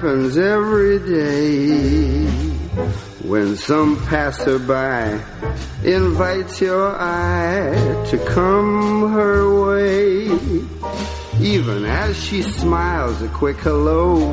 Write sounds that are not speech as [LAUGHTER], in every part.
happens every day when some passerby invites your eye to come her way. Even as she smiles a quick hello,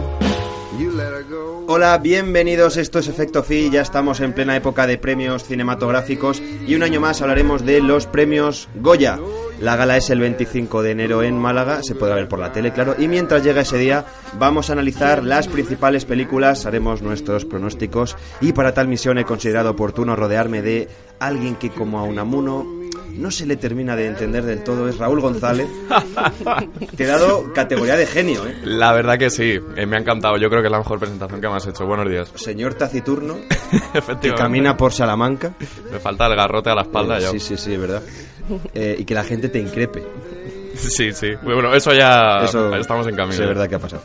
you let her go. Hola, bienvenidos, esto es Efecto Fi, ya estamos en plena época de premios cinematográficos y un año más hablaremos de los premios Goya. La gala es el 25 de enero en Málaga, se podrá ver por la tele, claro, y mientras llega ese día vamos a analizar las principales películas, haremos nuestros pronósticos y para tal misión he considerado oportuno rodearme de alguien que como a Unamuno no se le termina de entender del todo, es Raúl González. [LAUGHS] Te he dado categoría de genio, ¿eh? La verdad que sí, eh, me ha encantado. Yo creo que es la mejor presentación que me has hecho. Buenos días. Señor taciturno, [LAUGHS] que camina por Salamanca. Me falta el garrote a la espalda. Eh, yo. Sí, sí, sí, es verdad. Eh, y que la gente te increpe. sí, sí. Bueno, eso ya Eso estamos en camino. Es verdad que ha pasado.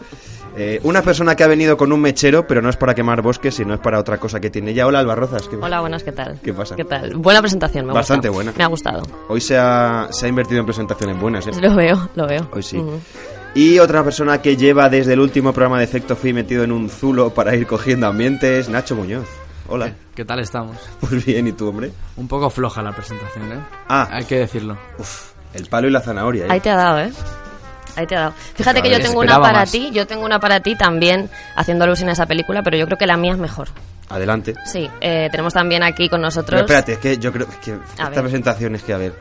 Eh, una persona que ha venido con un mechero, pero no es para quemar bosques, sino es para otra cosa que tiene ella. Hola, Albarrozas. ¿qué- Hola, buenas, ¿qué tal? ¿Qué pasa? ¿Qué tal? Buena presentación, me ha Bastante gustado. buena. Me ha gustado. Hoy se ha, se ha invertido en presentaciones buenas, ¿eh? Lo veo, lo veo. Hoy sí. Y otra persona que lleva desde el último programa de Efecto Fi metido en un zulo para ir cogiendo ambientes, Nacho Muñoz. Hola. ¿Qué tal estamos? Muy [LAUGHS] bien, ¿y tú, hombre? Un poco floja la presentación, ¿eh? Ah. Hay que decirlo. Uf, el palo y la zanahoria, ¿eh? Ahí te ha dado, ¿eh? Ahí te ha dado. Fíjate A que yo tengo una para más. ti, yo tengo una para ti también haciendo alusión a esa película, pero yo creo que la mía es mejor. Adelante. Sí, eh, tenemos también aquí con nosotros... Pero espérate, es que yo creo es que esta ver. presentación es que, a ver,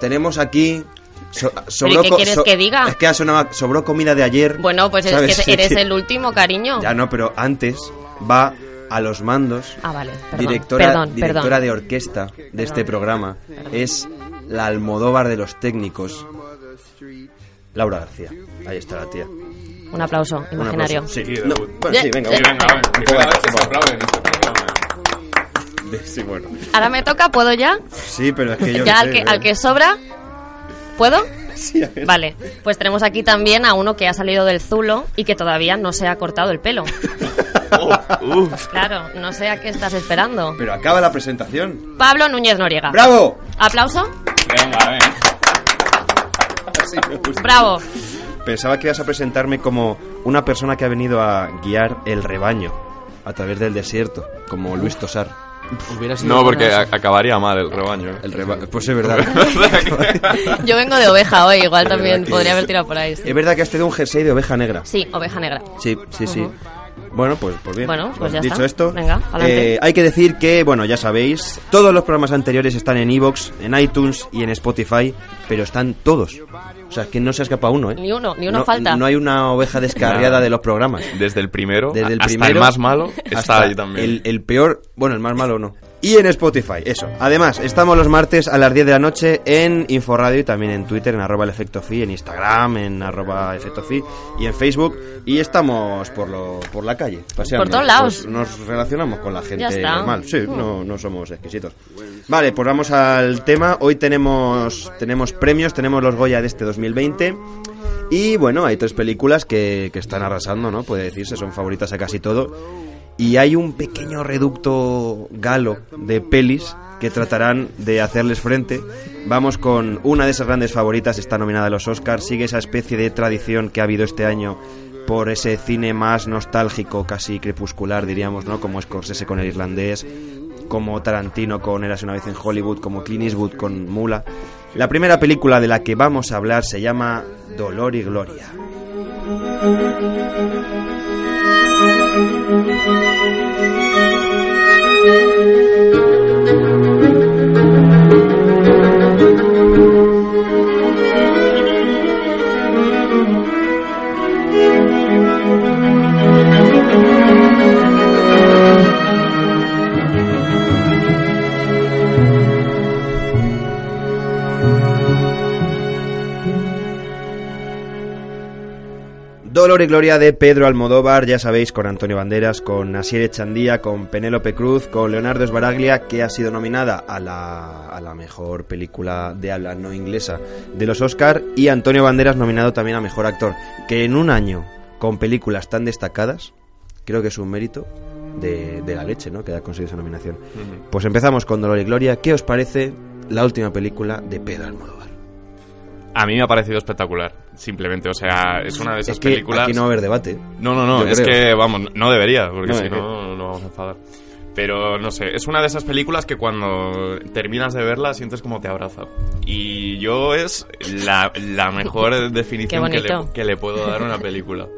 tenemos aquí... so- sobró ¿y qué quieres so- que diga? Es que ha sonado, sobró comida de ayer. Bueno, pues es ¿sabes? que [LAUGHS] eres el último, cariño. Ya no, pero antes va a los mandos. Ah, vale, perdón. directora perdón, directora perdón. de orquesta de este programa. Es la Almodóvar de los técnicos. Laura García. Ahí está la tía. Un aplauso Un imaginario. aplauso. Sí, no, bueno, sí, venga, Sí, venga, un poco de-. Sí, bueno. Ahora me toca, ¿puedo ya? Sí, pero es que yo ya al sé, que, al que sobra, ¿puedo? Sí, a ver. Vale, pues tenemos aquí también a uno que ha salido del zulo y que todavía no se ha cortado el pelo. [LAUGHS] Uf. Claro, no sé a qué estás esperando. Pero acaba la presentación. Pablo Núñez Noriega. ¡Bravo! ¿Aplauso? Venga, venga. Así me gusta. Bravo. Pensaba que ibas a presentarme como una persona que ha venido a guiar el rebaño a través del desierto, como Luis Tosar. Hubiera sido No, porque a- acabaría mal el rebaño. ¿eh? El reba- Pues es verdad. [LAUGHS] Yo vengo de oveja hoy, igual también podría haber tirado por ahí. sí. es verdad que has tenido un jersey de oveja negra. Sí, oveja negra. Sí, sí, sí. Bueno, pues, pues bien. Bueno, pues ya Dicho está. esto, Venga, adelante. eh, hay que decir que, bueno, ya sabéis, todos los programas anteriores están en Evox, en iTunes y en Spotify, pero están todos. O sea, es que no se ha escapado uno, ¿eh? Ni uno, ni uno no, falta. No hay una oveja descarriada de los programas. Desde el primero, Desde el hasta primero el más malo, está hasta ahí también. El, el peor, bueno, el más malo no. Y en Spotify, eso. Además, estamos los martes a las 10 de la noche en Inforadio y también en Twitter, en arroba el efecto fi, en Instagram, en arroba efecto fi y en Facebook. Y estamos por, lo, por la calle, paseando. Por todos lados. Pues nos relacionamos con la Ya gente está. normal. Sí, no, no somos exquisitos. Vale, pues vamos al tema. Hoy tenemos, tenemos premios, tenemos los Goya de este 2020. Y bueno, hay tres películas que, que están arrasando, ¿no? Puede decirse, son favoritas a casi todo. Y hay un pequeño reducto galo de pelis que tratarán de hacerles frente. Vamos con una de esas grandes favoritas, está nominada a los Oscars, sigue esa especie de tradición que ha habido este año por ese cine más nostálgico, casi crepuscular, diríamos, ¿no? Como Scorsese con el irlandés, como Tarantino con Eras una vez en Hollywood, como Clint Eastwood con Mula. La primera película de la que vamos a hablar se llama Dolor y Gloria. Dolor y Gloria de Pedro Almodóvar, ya sabéis, con Antonio Banderas, con Asier Echandía, con Penélope Cruz, con Leonardo Esbaraglia, que ha sido nominada a la, a la mejor película de habla no inglesa de los Oscar, y Antonio Banderas nominado también a mejor actor. Que en un año, con películas tan destacadas, creo que es un mérito de, de la leche, ¿no? Que haya conseguido esa nominación. Pues empezamos con Dolor y Gloria. ¿Qué os parece la última película de Pedro Almodóvar? A mí me ha parecido espectacular, simplemente. O sea, es una de esas Es que películas. aquí no va a haber debate. No, no, no, Yo es creo. que, vamos, no debería, porque No, si que- no, no vamos a enfadar. Pero no sé, es una de esas películas que cuando terminas de verla sientes como te abraza. Y yo es la, la mejor [LAUGHS] definición que le, que le puedo dar a una película.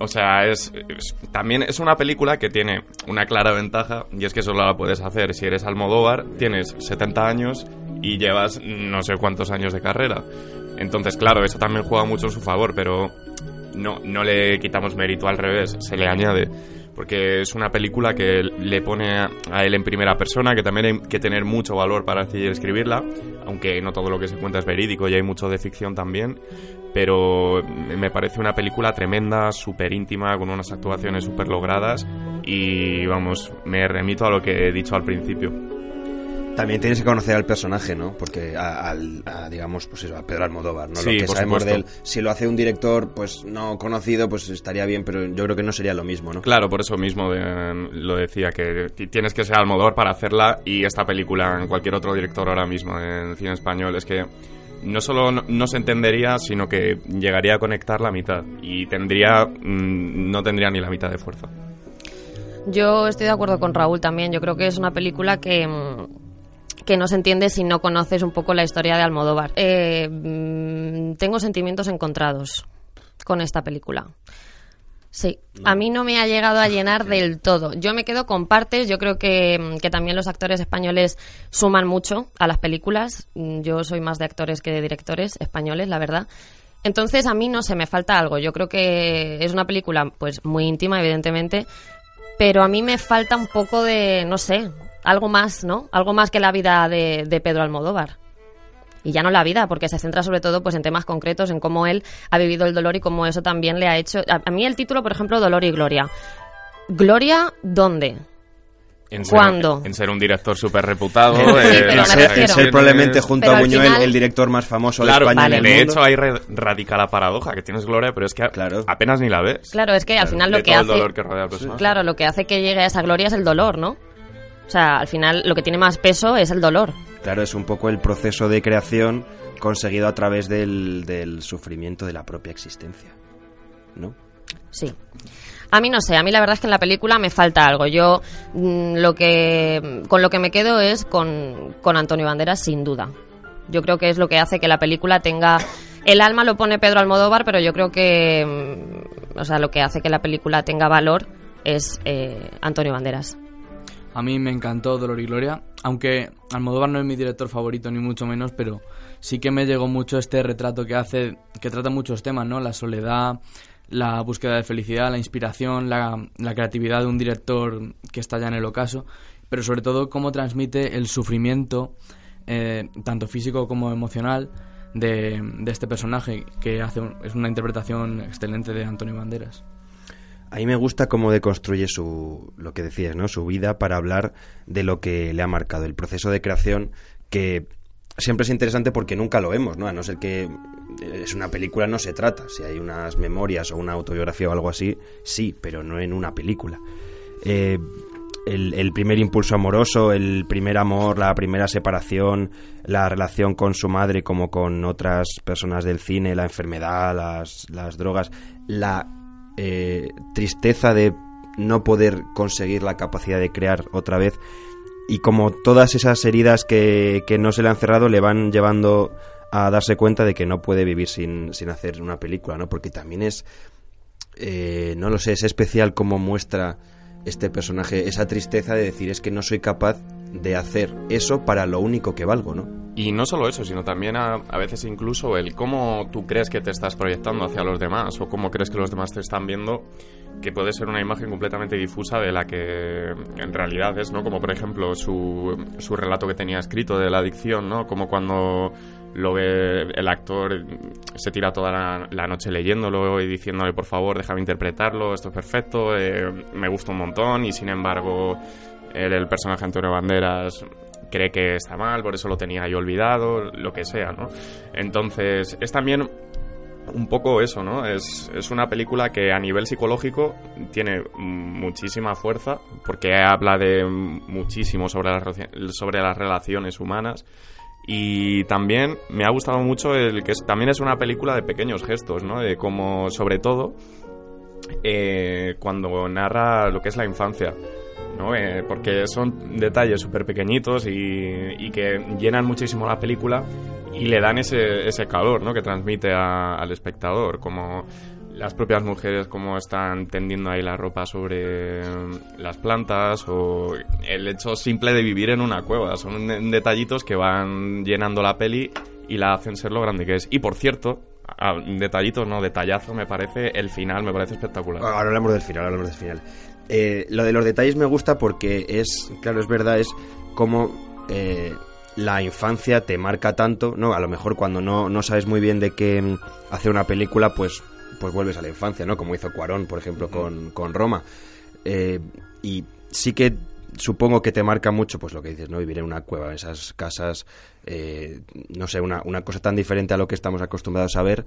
O sea, es, es- también es una película que tiene una clara ventaja y es que solo la puedes hacer si eres Almodóvar, tienes 70 años y llevas no sé cuántos años de carrera. Entonces, claro, eso también juega mucho en su favor, pero no, no le quitamos mérito al revés, se le añade. Porque es una película que le pone a él en primera persona, que también hay que tener mucho valor para decidir escribirla, aunque no todo lo que se cuenta es verídico y hay mucho de ficción también. Pero me parece una película tremenda, súper íntima, con unas actuaciones súper logradas. Y vamos, me remito a lo que he dicho al principio. También tienes que conocer al personaje, ¿no? Porque a, al- a, digamos, pues eso, a Pedro Almodóvar, ¿no? Sí, lo que por sabemos de él. Si lo hace un director, pues no conocido, pues estaría bien, pero yo creo que no sería lo mismo, ¿no? Claro, por eso mismo de- lo decía, que ti- tienes que ser Almodóvar para hacerla y esta película en cualquier otro director ahora mismo en cine español es que no solo no, no se entendería, sino que llegaría a conectar la mitad y tendría mm, no tendría ni la mitad de fuerza. Yo estoy de acuerdo con Raúl también. Yo creo que es una película que, mm, que no se entiende si no conoces un poco la historia de Almodóvar. Eh, mm, tengo sentimientos encontrados con esta película. Sí, a mí no me ha llegado a llenar del todo. Yo me quedo con partes, yo creo que, mm, que también los actores españoles suman mucho a las películas. Mm, Yo soy más de actores que de directores españoles, la verdad. Entonces a mí no se me falta algo. Yo creo que es una película pues muy íntima, evidentemente, pero a mí me falta un poco de, no sé, algo más, ¿no? Algo más que la vida de, de Pedro Almodóvar. Y ya no la vida, porque se centra sobre todo pues en temas concretos, en cómo él ha vivido el dolor y cómo eso también le ha hecho... A, a mí el título, por ejemplo, Dolor y Gloria. ¿Gloria dónde? En ser, ¿Cuándo? En ser un director súper reputado. Sí, eh, ser, refiero. ser probablemente junto Pero a Buñuel final- el director más famoso Claro, de España vale. en el de mundo. hecho ahí re- radica la paradoja, que tienes gloria, pero es que Claro. apenas ni la ves. Claro, es que al final De lo que todo hace... el dolor que rodea al. Claro, lo que hace que llegue a esa gloria es el dolor, ¿no? O sea, al final lo que tiene más peso es el dolor. Claro, es un poco el proceso de creación conseguido a través del, del sufrimiento de la propia existencia. ¿No? Sí. A mí no sé, a mí la verdad es que en la película me falta algo. Yo mm, lo que con lo que me quedo es con, con Antonio Banderas sin duda. Yo creo que es lo que hace que la película tenga el alma lo pone Pedro Almodóvar, pero yo creo que mm, o sea, lo que hace que la película tenga valor es eh, Antonio Banderas. A mí me encantó Dolor y Gloria, aunque Almodóvar no es mi director favorito ni mucho menos, pero sí que me llegó mucho este retrato que hace, que trata muchos temas, ¿no? La soledad, la búsqueda de felicidad, la inspiración, la, la creatividad de un director que está ya en el ocaso, pero sobre todo cómo transmite el sufrimiento, eh, tanto físico como emocional, de, de este personaje, que hace un- es una interpretación excelente de Antonio Banderas. A mí me gusta cómo deconstruye su, lo que decías, ¿no? Su vida para hablar de lo que le ha marcado, el proceso de creación que siempre es interesante porque nunca lo vemos, ¿no? A no ser que eh, es una película, no se trata. Si hay unas memorias o una autobiografía o algo así, sí, pero no en una película. Eh, el, el primer impulso amoroso, el primer amor, la primera separación, la relación con su madre como con otras personas del cine, la enfermedad, las, las drogas, la eh, tristeza de no poder conseguir la capacidad de crear otra vez y como todas esas heridas que, que no se le han cerrado le van llevando a darse cuenta de que no puede vivir sin, sin hacer una película, ¿no? Porque también es, eh, no lo sé, es especial como muestra este personaje esa tristeza de decir es que no soy capaz de hacer eso para lo único que valgo, ¿no? Y no solo eso, sino también a, veces incluso el cómo tú crees que te estás proyectando hacia los demás o cómo crees que los demás te están viendo, que puede ser una imagen completamente difusa de la que en realidad es, ¿no? Como por ejemplo su, su relato que tenía escrito de la adicción, ¿no? Como cuando lo ve el actor, se tira toda la, noche leyéndolo y diciéndole, por favor, déjame interpretarlo, esto es perfecto, eh, me gusta un montón, y sin embargo, el, el personaje Antonio Banderas cree que está mal, por eso lo tenía yo olvidado, lo que sea, ¿no? Entonces, es también un poco eso, ¿no? Es, es una película que a nivel psicológico tiene muchísima fuerza, porque habla de muchísimo sobre las, sobre las relaciones humanas. Y también me ha gustado mucho el que es- también es una película de pequeños gestos, ¿no? De cómo, sobre todo, eh, cuando narra lo que es la infancia. ¿no? Eh, porque son detalles súper pequeñitos y, y que llenan muchísimo la película y le dan ese, ese calor ¿no? que transmite al espectador, como las propias mujeres como están tendiendo ahí la ropa sobre las plantas o el hecho simple de vivir en una cueva. Son de- detallitos que van llenando la peli y la hacen ser lo grande que es. Y por cierto, detallitos, no, detallazo me parece, el final me parece espectacular. Ahora hablamos del final, hablamos del final. Eh, lo de los detalles me gusta porque es, claro, es verdad, es como eh, la infancia te marca tanto, ¿no? A lo mejor cuando no, no sabes muy bien de qué hacer una película, pues, pues vuelves a la infancia, ¿no? Como hizo Cuarón, por ejemplo, con, con Roma. Eh, y sí que supongo que te marca mucho, pues lo que dices, ¿no? Vivir en una cueva, en esas casas, eh, no sé, una, una cosa tan diferente a lo que estamos acostumbrados a ver,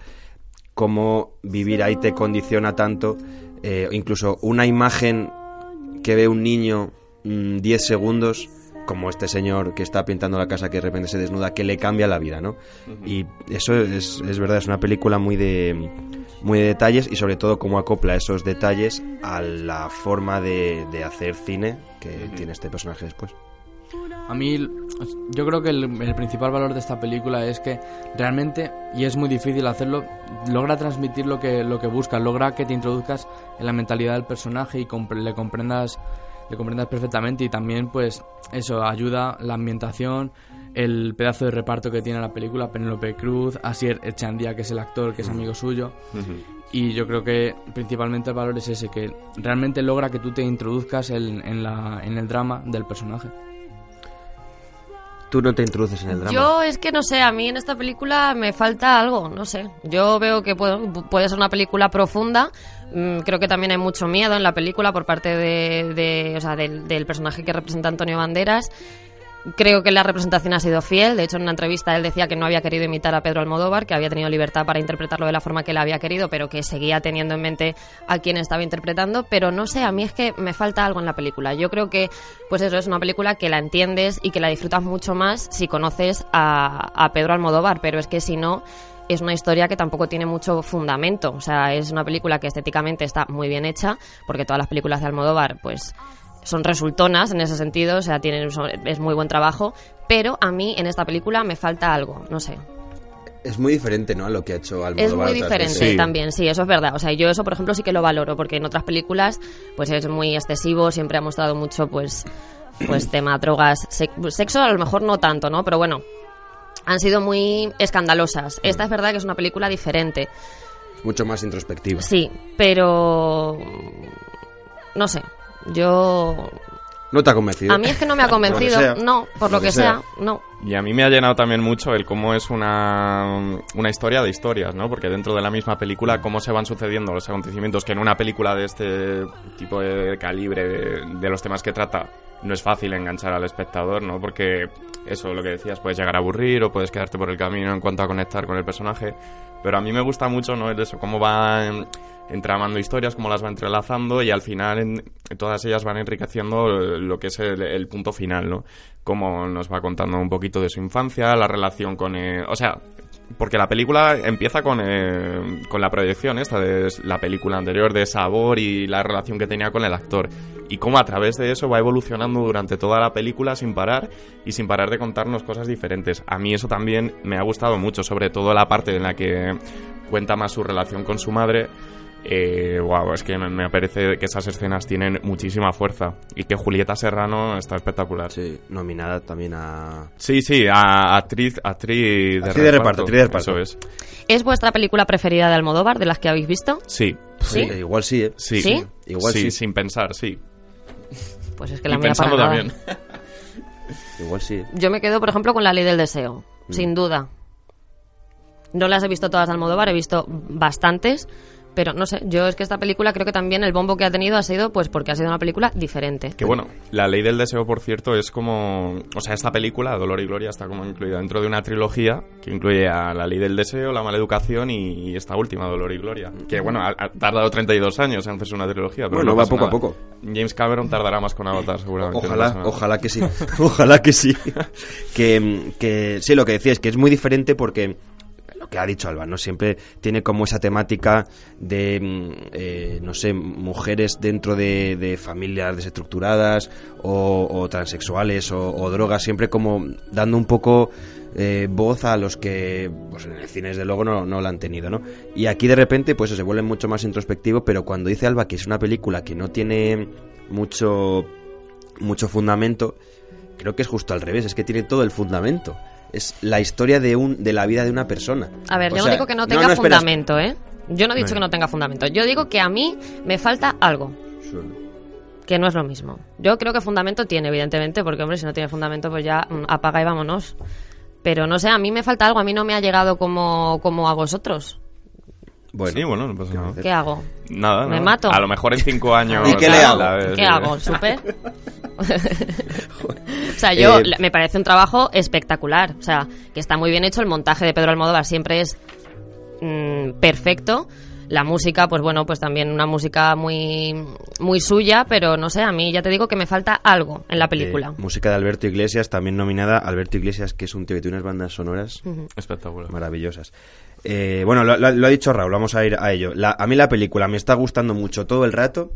cómo vivir ahí te condiciona tanto, eh, incluso una imagen que ve un niño mm, 10 segundos, como este señor que está pintando la casa que de repente se desnuda, que le cambia la vida, ¿no? Y eso es, es verdad, es una película muy de, muy de detalles y sobre todo cómo acopla esos detalles a la forma de, de hacer cine que tiene este personaje después. A mí, yo creo que el, el principal valor de esta película es que realmente, y es muy difícil hacerlo, logra transmitir lo que, lo que busca, logra que te introduzcas en la mentalidad del personaje y compre- le comprendas le comprendas perfectamente y también pues eso ayuda la ambientación el pedazo de reparto que tiene la película Penélope Cruz Asier Echandía que es el actor que es amigo suyo. Y yo creo que principalmente el valor es ese que realmente logra que tú te introduzcas en, en la, en el drama del personaje Tú no te introduces en el drama. Yo es que no sé, a mí en esta película me falta algo, no sé. Yo veo que puede, puede ser una película profunda. mm, creo que también hay mucho miedo en la película por parte de, de- o sea, del, del personaje que representa Antonio Banderas. Creo que la representación ha sido fiel. De hecho, en una entrevista él decía que no había querido imitar a Pedro Almodóvar, que había tenido libertad para interpretarlo de la forma que él había querido, pero que seguía teniendo en mente a quien estaba interpretando. Pero no sé, a mí es que me falta algo en la película. Yo creo que, pues eso, es una película que la entiendes y que la disfrutas mucho más si conoces a, a Pedro Almodóvar, pero es que si no, es una historia que tampoco tiene mucho fundamento. O sea, es una película que estéticamente está muy bien hecha, porque todas las películas de Almodóvar, pues son resultonas en ese sentido, o sea, tienen, son- es muy buen trabajo, pero a mí en esta película me falta algo, no sé. Es muy diferente, ¿no? A lo que ha hecho Almodóvar. Es muy diferente. Sí. también, sí, eso es verdad. O sea, yo eso, por ejemplo, sí que lo valoro, porque en otras películas, pues es muy excesivo, siempre ha mostrado mucho, pues, pues tema drogas, sex- sexo a lo mejor no tanto, ¿no? Pero bueno, han sido muy escandalosas. Esta es verdad que es una película diferente, Mucho más introspectiva. sí, pero no sé. Yo ¿No te ha convencido? a mí es que no me ha [LAUGHS] convencido, sea. no, por lo, que, sea, no. Y a mí me ha llenado también mucho el cómo es una, una historia de historias, ¿no? Porque dentro de la misma película, cómo se van sucediendo los acontecimientos que en una película de este tipo de calibre, de, de los temas que trata, no es fácil enganchar al espectador, ¿no? Porque eso, lo que decías, puedes llegar a aburrir o puedes quedarte por el camino en cuanto a conectar con el personaje. Pero a mí me gusta mucho, ¿no? El eso, cómo va en- entramando historias, cómo las va entrelazando y al final en, todas ellas van enriqueciendo lo que es el, el punto final, ¿no? Cómo nos va contando un poquito de su infancia, la relación con... eh, o sea, porque la película empieza con, eh, con la proyección esta de la película anterior de Sabor y la relación que tenía con el actor. Y cómo a través de eso va evolucionando durante toda la película sin parar y sin parar de contarnos cosas diferentes. A mí eso también me ha gustado mucho, sobre todo la parte en la que cuenta más su relación con su madre. Eh, wow, es que me, me parece que esas escenas tienen muchísima fuerza y que Julieta Serrano está espectacular. Sí, nominada también a... Sí, sí, a actriz, actriz de, Actriz de reparto, actriz de reparto. Eso es. ¿Es vuestra película preferida de Almodóvar, de las que habéis visto? Sí. ¿Sí? Eh, igual sí, ¿eh? Sí. ¿Sí? Igual sí. sin pensar, sí. Pues es que la y mía para pensando nada. también. Igual sí. Yo me quedo, por ejemplo, con La Ley del Deseo, Mm. sin duda. No las he visto todas de Almodóvar, he visto bastantes, pero no sé, yo es que esta película creo que también el bombo que ha tenido ha sido pues porque ha sido una película diferente. Que bueno, La Ley del Deseo, por cierto, es como... O sea, esta película, Dolor y Gloria, está como incluida dentro de una trilogía que incluye a La Ley del Deseo, La Mala Educación y esta última, Dolor y Gloria. Que bueno, ha, ha tardado 32 años en hacerse una trilogía. Pero Bueno, no va poco a poco. James Cameron tardará más con Avatar, seguramente. Ojalá, ojalá que sí. [LAUGHS] ojalá que sí. [LAUGHS] que, que sí, lo que decía es que es muy diferente porque que ha dicho Alba, ¿no? Siempre tiene como esa temática de, mm, eh, no sé, mujeres dentro de, familias desestructuradas o, transexuales o, o drogas, siempre como dando un poco eh, voz a los que pues en el cine desde luego no, no la han tenido, ¿no? Y aquí de repente pues se vuelve mucho más introspectivo, pero cuando dice Alba que es una película que no tiene mucho mucho fundamento, creo que es justo al revés, es que tiene todo el fundamento. Es la historia de un de la vida de una persona. A ver, O yo sea, no digo que no tenga espera, fundamento, ¿eh? Yo no he dicho que no tenga fundamento. Yo digo que a mí me falta algo, que no es lo mismo. Yo creo que fundamento tiene, evidentemente, porque, hombre, si no tiene fundamento, pues ya mm, apaga y vámonos. Pero no sé, a mí me falta algo, a mí no me ha llegado como, como a vosotros. Bueno, Sí, bueno, no pasa nada. ¿Qué hago? Nada, ¿Me nada. mato? A lo mejor en cinco [LAUGHS] años... ¿Y qué le hago? ¿Qué hago? ¿Súper? [LAUGHS] [LAUGHS] o sea, yo Eh, me parece un trabajo espectacular. O sea, que está muy bien hecho. El montaje de Pedro Almodóvar siempre es mm, perfecto. La música, pues bueno, pues también una música muy, muy suya, pero no sé, a mí ya te digo que me falta algo en la película. eh, música de Alberto Iglesias, también nominada. Alberto Iglesias, que es un tío que tiene unas bandas sonoras Espectacular. maravillosas. Eh, bueno, lo, lo- lo ha dicho Raúl, vamos a ir a ello. La- a mí la película me está gustando mucho todo el rato,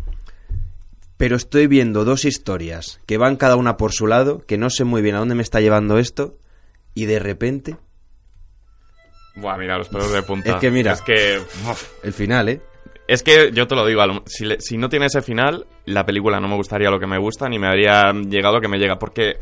pero estoy viendo dos historias que van cada una por su lado, que no sé muy bien a dónde me está llevando esto, y de repente, Buah, mira, los pelos de punta. Es que mira. Es que... el final, ¿eh? Es que yo te lo digo, si, le- si no tiene ese final, la película no me gustaría lo que me gusta, ni me habría llegado lo que me llega, porque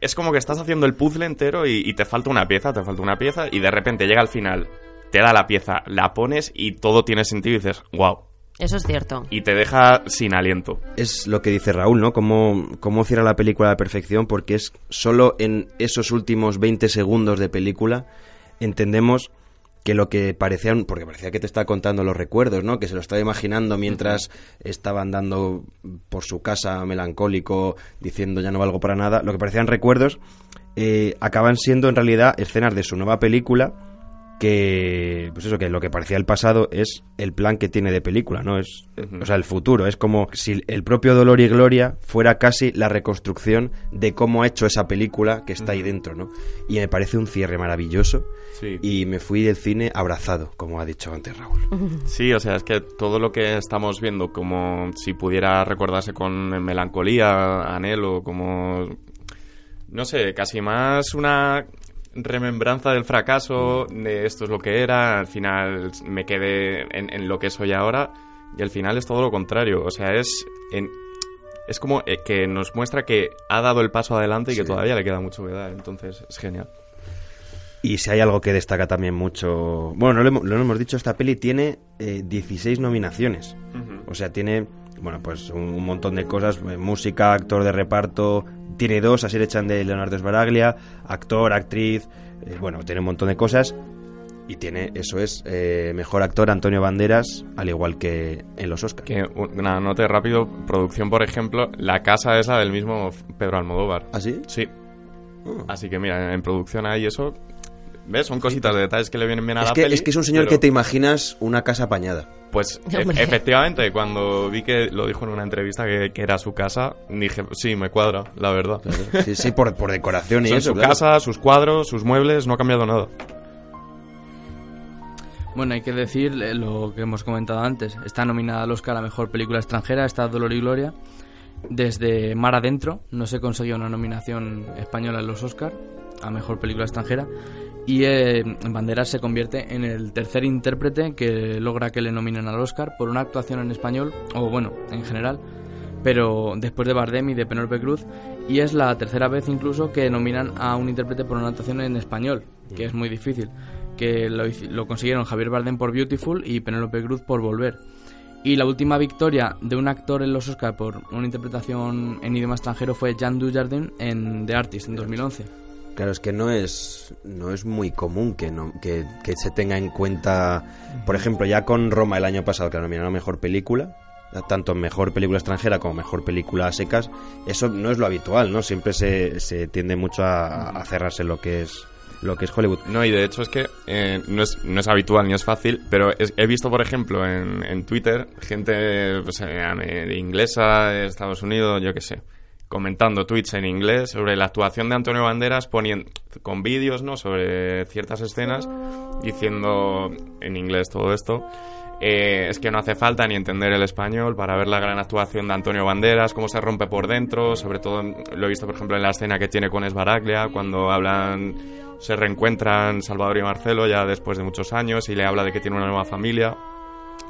es como que estás haciendo el puzzle entero y, y te falta una pieza, te falta una pieza, y de repente llega al final, te da la pieza, la pones y todo tiene sentido y dices, wow, Eso es cierto. y te deja sin aliento. Es lo que dice Raúl, ¿no? Cómo, cómo cierra la película a la perfección, porque es solo en esos últimos 20 segundos de película entendemos que lo que parecía, un- porque parecía que te estaba contando los recuerdos, ¿no? Que se lo estaba imaginando mientras estaba andando por su casa melancólico, diciendo ya no valgo para nada. Lo que parecían recuerdos eh, acaban siendo en realidad escenas de su nueva película que pues eso que lo que parecía el pasado es el plan que tiene de película no es o sea el futuro. Es como si el propio dolor y gloria fuera casi la reconstrucción de cómo ha hecho esa película que está ahí dentro no y me parece un cierre maravilloso. Sí. y me fui del cine abrazado como ha dicho antes Raúl. Sí, o sea, es que todo lo que estamos viendo, como si pudiera recordarse con melancolía, anhelo, como. No sé, casi más una remembranza del fracaso, de esto es lo que era, al final me quedé en, en lo que soy ahora, y al final es todo lo contrario. O sea, es. en- es como eh, que nos muestra que ha dado el paso adelante y que todavía le queda mucho que dar, entonces es genial. Y si hay algo que destaca también mucho... Bueno, no lo hemos, lo hemos dicho, esta peli tiene eh, 16 nominaciones. O sea, tiene, bueno, pues un, un montón de cosas. eh, música, actor de reparto. Tiene dos, así le echan de Leonardo Sbaraglia. Actor, actriz. eh, bueno, tiene un montón de cosas. Y tiene, eso es, eh, mejor actor Antonio Banderas, al igual que en los Oscars. Que una nota rápido, producción, por ejemplo, la casa esa del mismo Pedro Almodóvar. ¿Ah, sí? Sí. Oh. Así que mira, en producción hay eso. ¿Ves? Son cositas de detalles que le vienen bien a Es la que, peli, es que es un señor pero, que te imaginas una casa apañada. Pues [LAUGHS] e- efectivamente, cuando vi que lo dijo en una entrevista que, que era su casa, dije, sí, me cuadra, la verdad. Sí, sí, por, por decoración y Son eso. su claro. casa, sus cuadros, sus muebles, no ha cambiado nada. Bueno, hay que decir eh, lo que hemos comentado antes. Está nominada al Oscar a Mejor Película Extranjera, está Dolor y Gloria. Desde Mar Adentro no se consiguió una nominación española en los Oscar a Mejor Película Extranjera. Y eh, Banderas se convierte en el tercer intérprete que logra que le nominen al Oscar por una actuación en español, o bueno, en general, pero después de Bardem y de Penélope Cruz. Y es la tercera vez incluso que nominan a un intérprete por una actuación en español, que es muy difícil. Que lo, lo consiguieron Javier Bardem por Beautiful y Penélope Cruz por Volver. Y la última victoria de un actor en los Oscar por una interpretación en idioma extranjero fue Jean Dujardin en The Artist en 2011. Claro, es que no es, no es muy común que, no, que, que se tenga en cuenta, por ejemplo, ya con Roma el año pasado, que la nominaron a Mejor Película, tanto Mejor Película Extranjera como Mejor Película a Secas, eso no es lo habitual, ¿no? Siempre se, se tiende mucho a, a cerrarse lo que es lo que es Hollywood. No, y de hecho es que eh, no, es, no es habitual ni es fácil, pero es- he visto, por ejemplo, en, en Twitter, gente pues, eh, inglesa, de Estados Unidos, yo qué sé, comentando tweets en inglés sobre la actuación de Antonio Banderas, poniendo con vídeos, ¿no?, sobre ciertas escenas, diciendo en inglés todo esto. eh, es que no hace falta ni entender el español para ver la gran actuación de Antonio Banderas, cómo se rompe por dentro, sobre todo lo he visto por ejemplo en la escena que tiene con Esbaraglia, cuando hablan, se reencuentran Salvador y Marcelo ya después de muchos años y le habla de que tiene una nueva familia.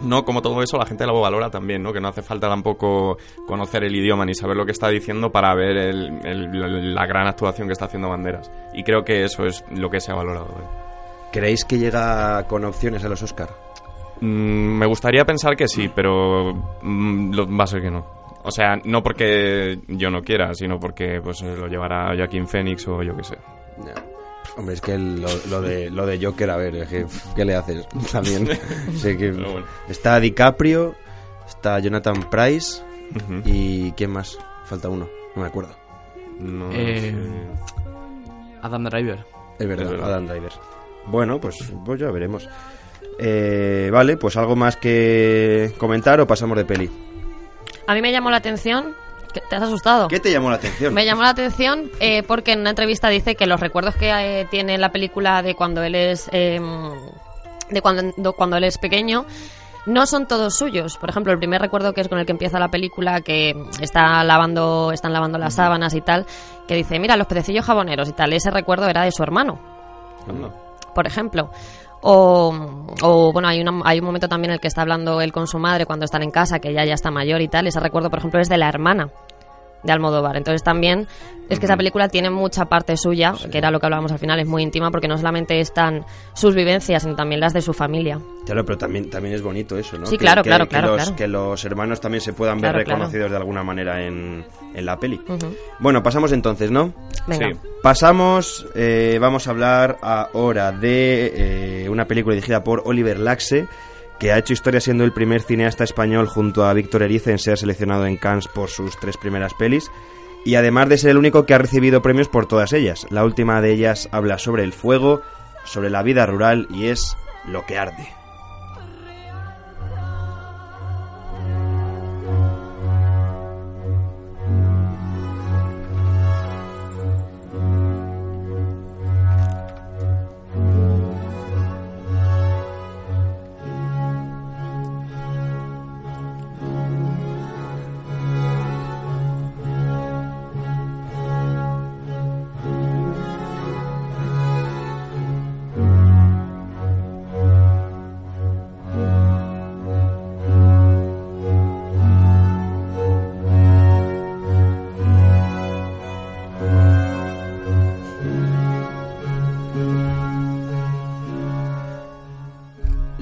No, como todo eso la gente lo valora también, ¿no? Que no hace falta tampoco conocer el idioma ni saber lo que está diciendo para ver el- el- la gran actuación que está haciendo Banderas. Y creo que eso es lo que se ha valorado. ¿eh? ¿Creéis que llega con opciones a los Oscar? Mm, me gustaría pensar que sí, pero mm, lo- va a ser que no. O sea, no porque yo no quiera, sino porque pues lo llevará Joaquín Phoenix o yo qué sé. Hombre, es que lo, lo de, lo de Joker, a ver, es que, ¿qué le haces? [LAUGHS] También. [LAUGHS] sé que Pero bueno. está DiCaprio, está Jonathan Price y ¿quién más? Falta uno, no me acuerdo. No Eh. Adam Driver. Es verdad, Es verdad. Adam Driver. Bueno, pues, pues ya veremos. Eh, vale, pues algo más que comentar o pasamos de peli. A mí me llamó la atención. ¿Te has asustado? ¿Qué te llamó la atención? Me llamó la atención eh, porque en una entrevista dice que los recuerdos que eh, tiene en la película de cuando él es eh, de cuando, cuando él es pequeño no son todos suyos. Por ejemplo, el primer recuerdo que es con el que empieza la película, que está lavando, están lavando las sábanas y tal, que dice, mira, los pececillos jaboneros y tal. Ese recuerdo era de su hermano por ejemplo. O, o, bueno, hay, una- hay un momento también en el que está hablando él con su madre cuando están en casa, que ella ya está mayor y tal. Ese recuerdo, por ejemplo, es de la hermana de Almodóvar. Entonces también es que esa película tiene mucha parte suya, que era lo que hablábamos al final, es muy íntima porque no solamente están sus vivencias, sino también las de su familia. Claro, pero también, también es bonito eso, ¿no? Sí, claro, claro, que claro, los, claro. que los hermanos también se puedan ver Claro, reconocidos de alguna manera en, en la peli. Bueno, pasamos entonces, ¿no? Venga. Sí. Pasamos, eh, vamos a hablar ahora de eh, una película dirigida por Oliver Laxe, que ha hecho historia siendo el primer cineasta español junto a Víctor Erice en ser seleccionado en Cannes por sus tres primeras pelis. Y además de ser el único que ha recibido premios por todas ellas. La última de ellas habla sobre el fuego, sobre la vida rural y es Lo que arde.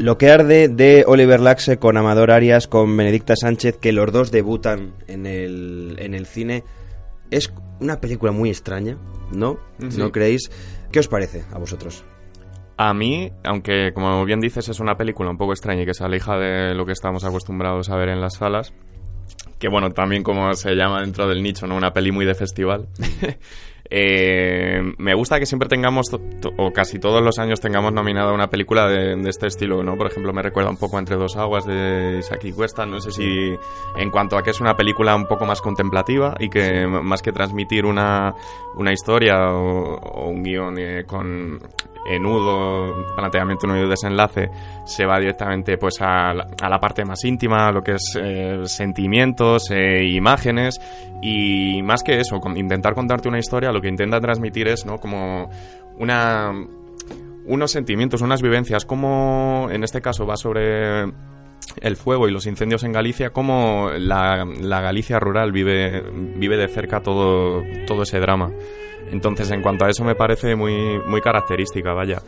Lo que arde de Oliver Laxe con Amador Arias, con Benedicta Sánchez, que los dos debutan en el, en el cine. Es una película muy extraña, ¿no? Sí. ¿No creéis? ¿Qué os parece a vosotros? A mí, aunque como bien dices es una película un poco extraña y que se aleja de lo que estamos acostumbrados a ver en las salas, que bueno, también como se llama dentro del nicho, ¿no? Una peli muy de festival. [LAUGHS] Eh, me gusta que siempre tengamos, o casi todos los años tengamos nominada una película de, de este estilo, ¿no? Por ejemplo, me recuerda un poco a Entre dos aguas de Isaki Cuesta, no sé si en cuanto a que es una película un poco más contemplativa y que más que transmitir una, una historia o, o un guion eh, con enudo, planteamiento nudo y desenlace, se va directamente pues a la, a la parte más íntima, lo que es eh, sentimientos, eh, imágenes y más que eso, con intentar contarte una historia, lo que intenta transmitir es, ¿no? Como una unos sentimientos, unas vivencias, como en este caso va sobre el fuego y los incendios en Galicia, cómo la, la Galicia rural vive, vive de cerca todo, todo ese drama. Entonces, en cuanto a eso, me parece muy, muy característica, vaya.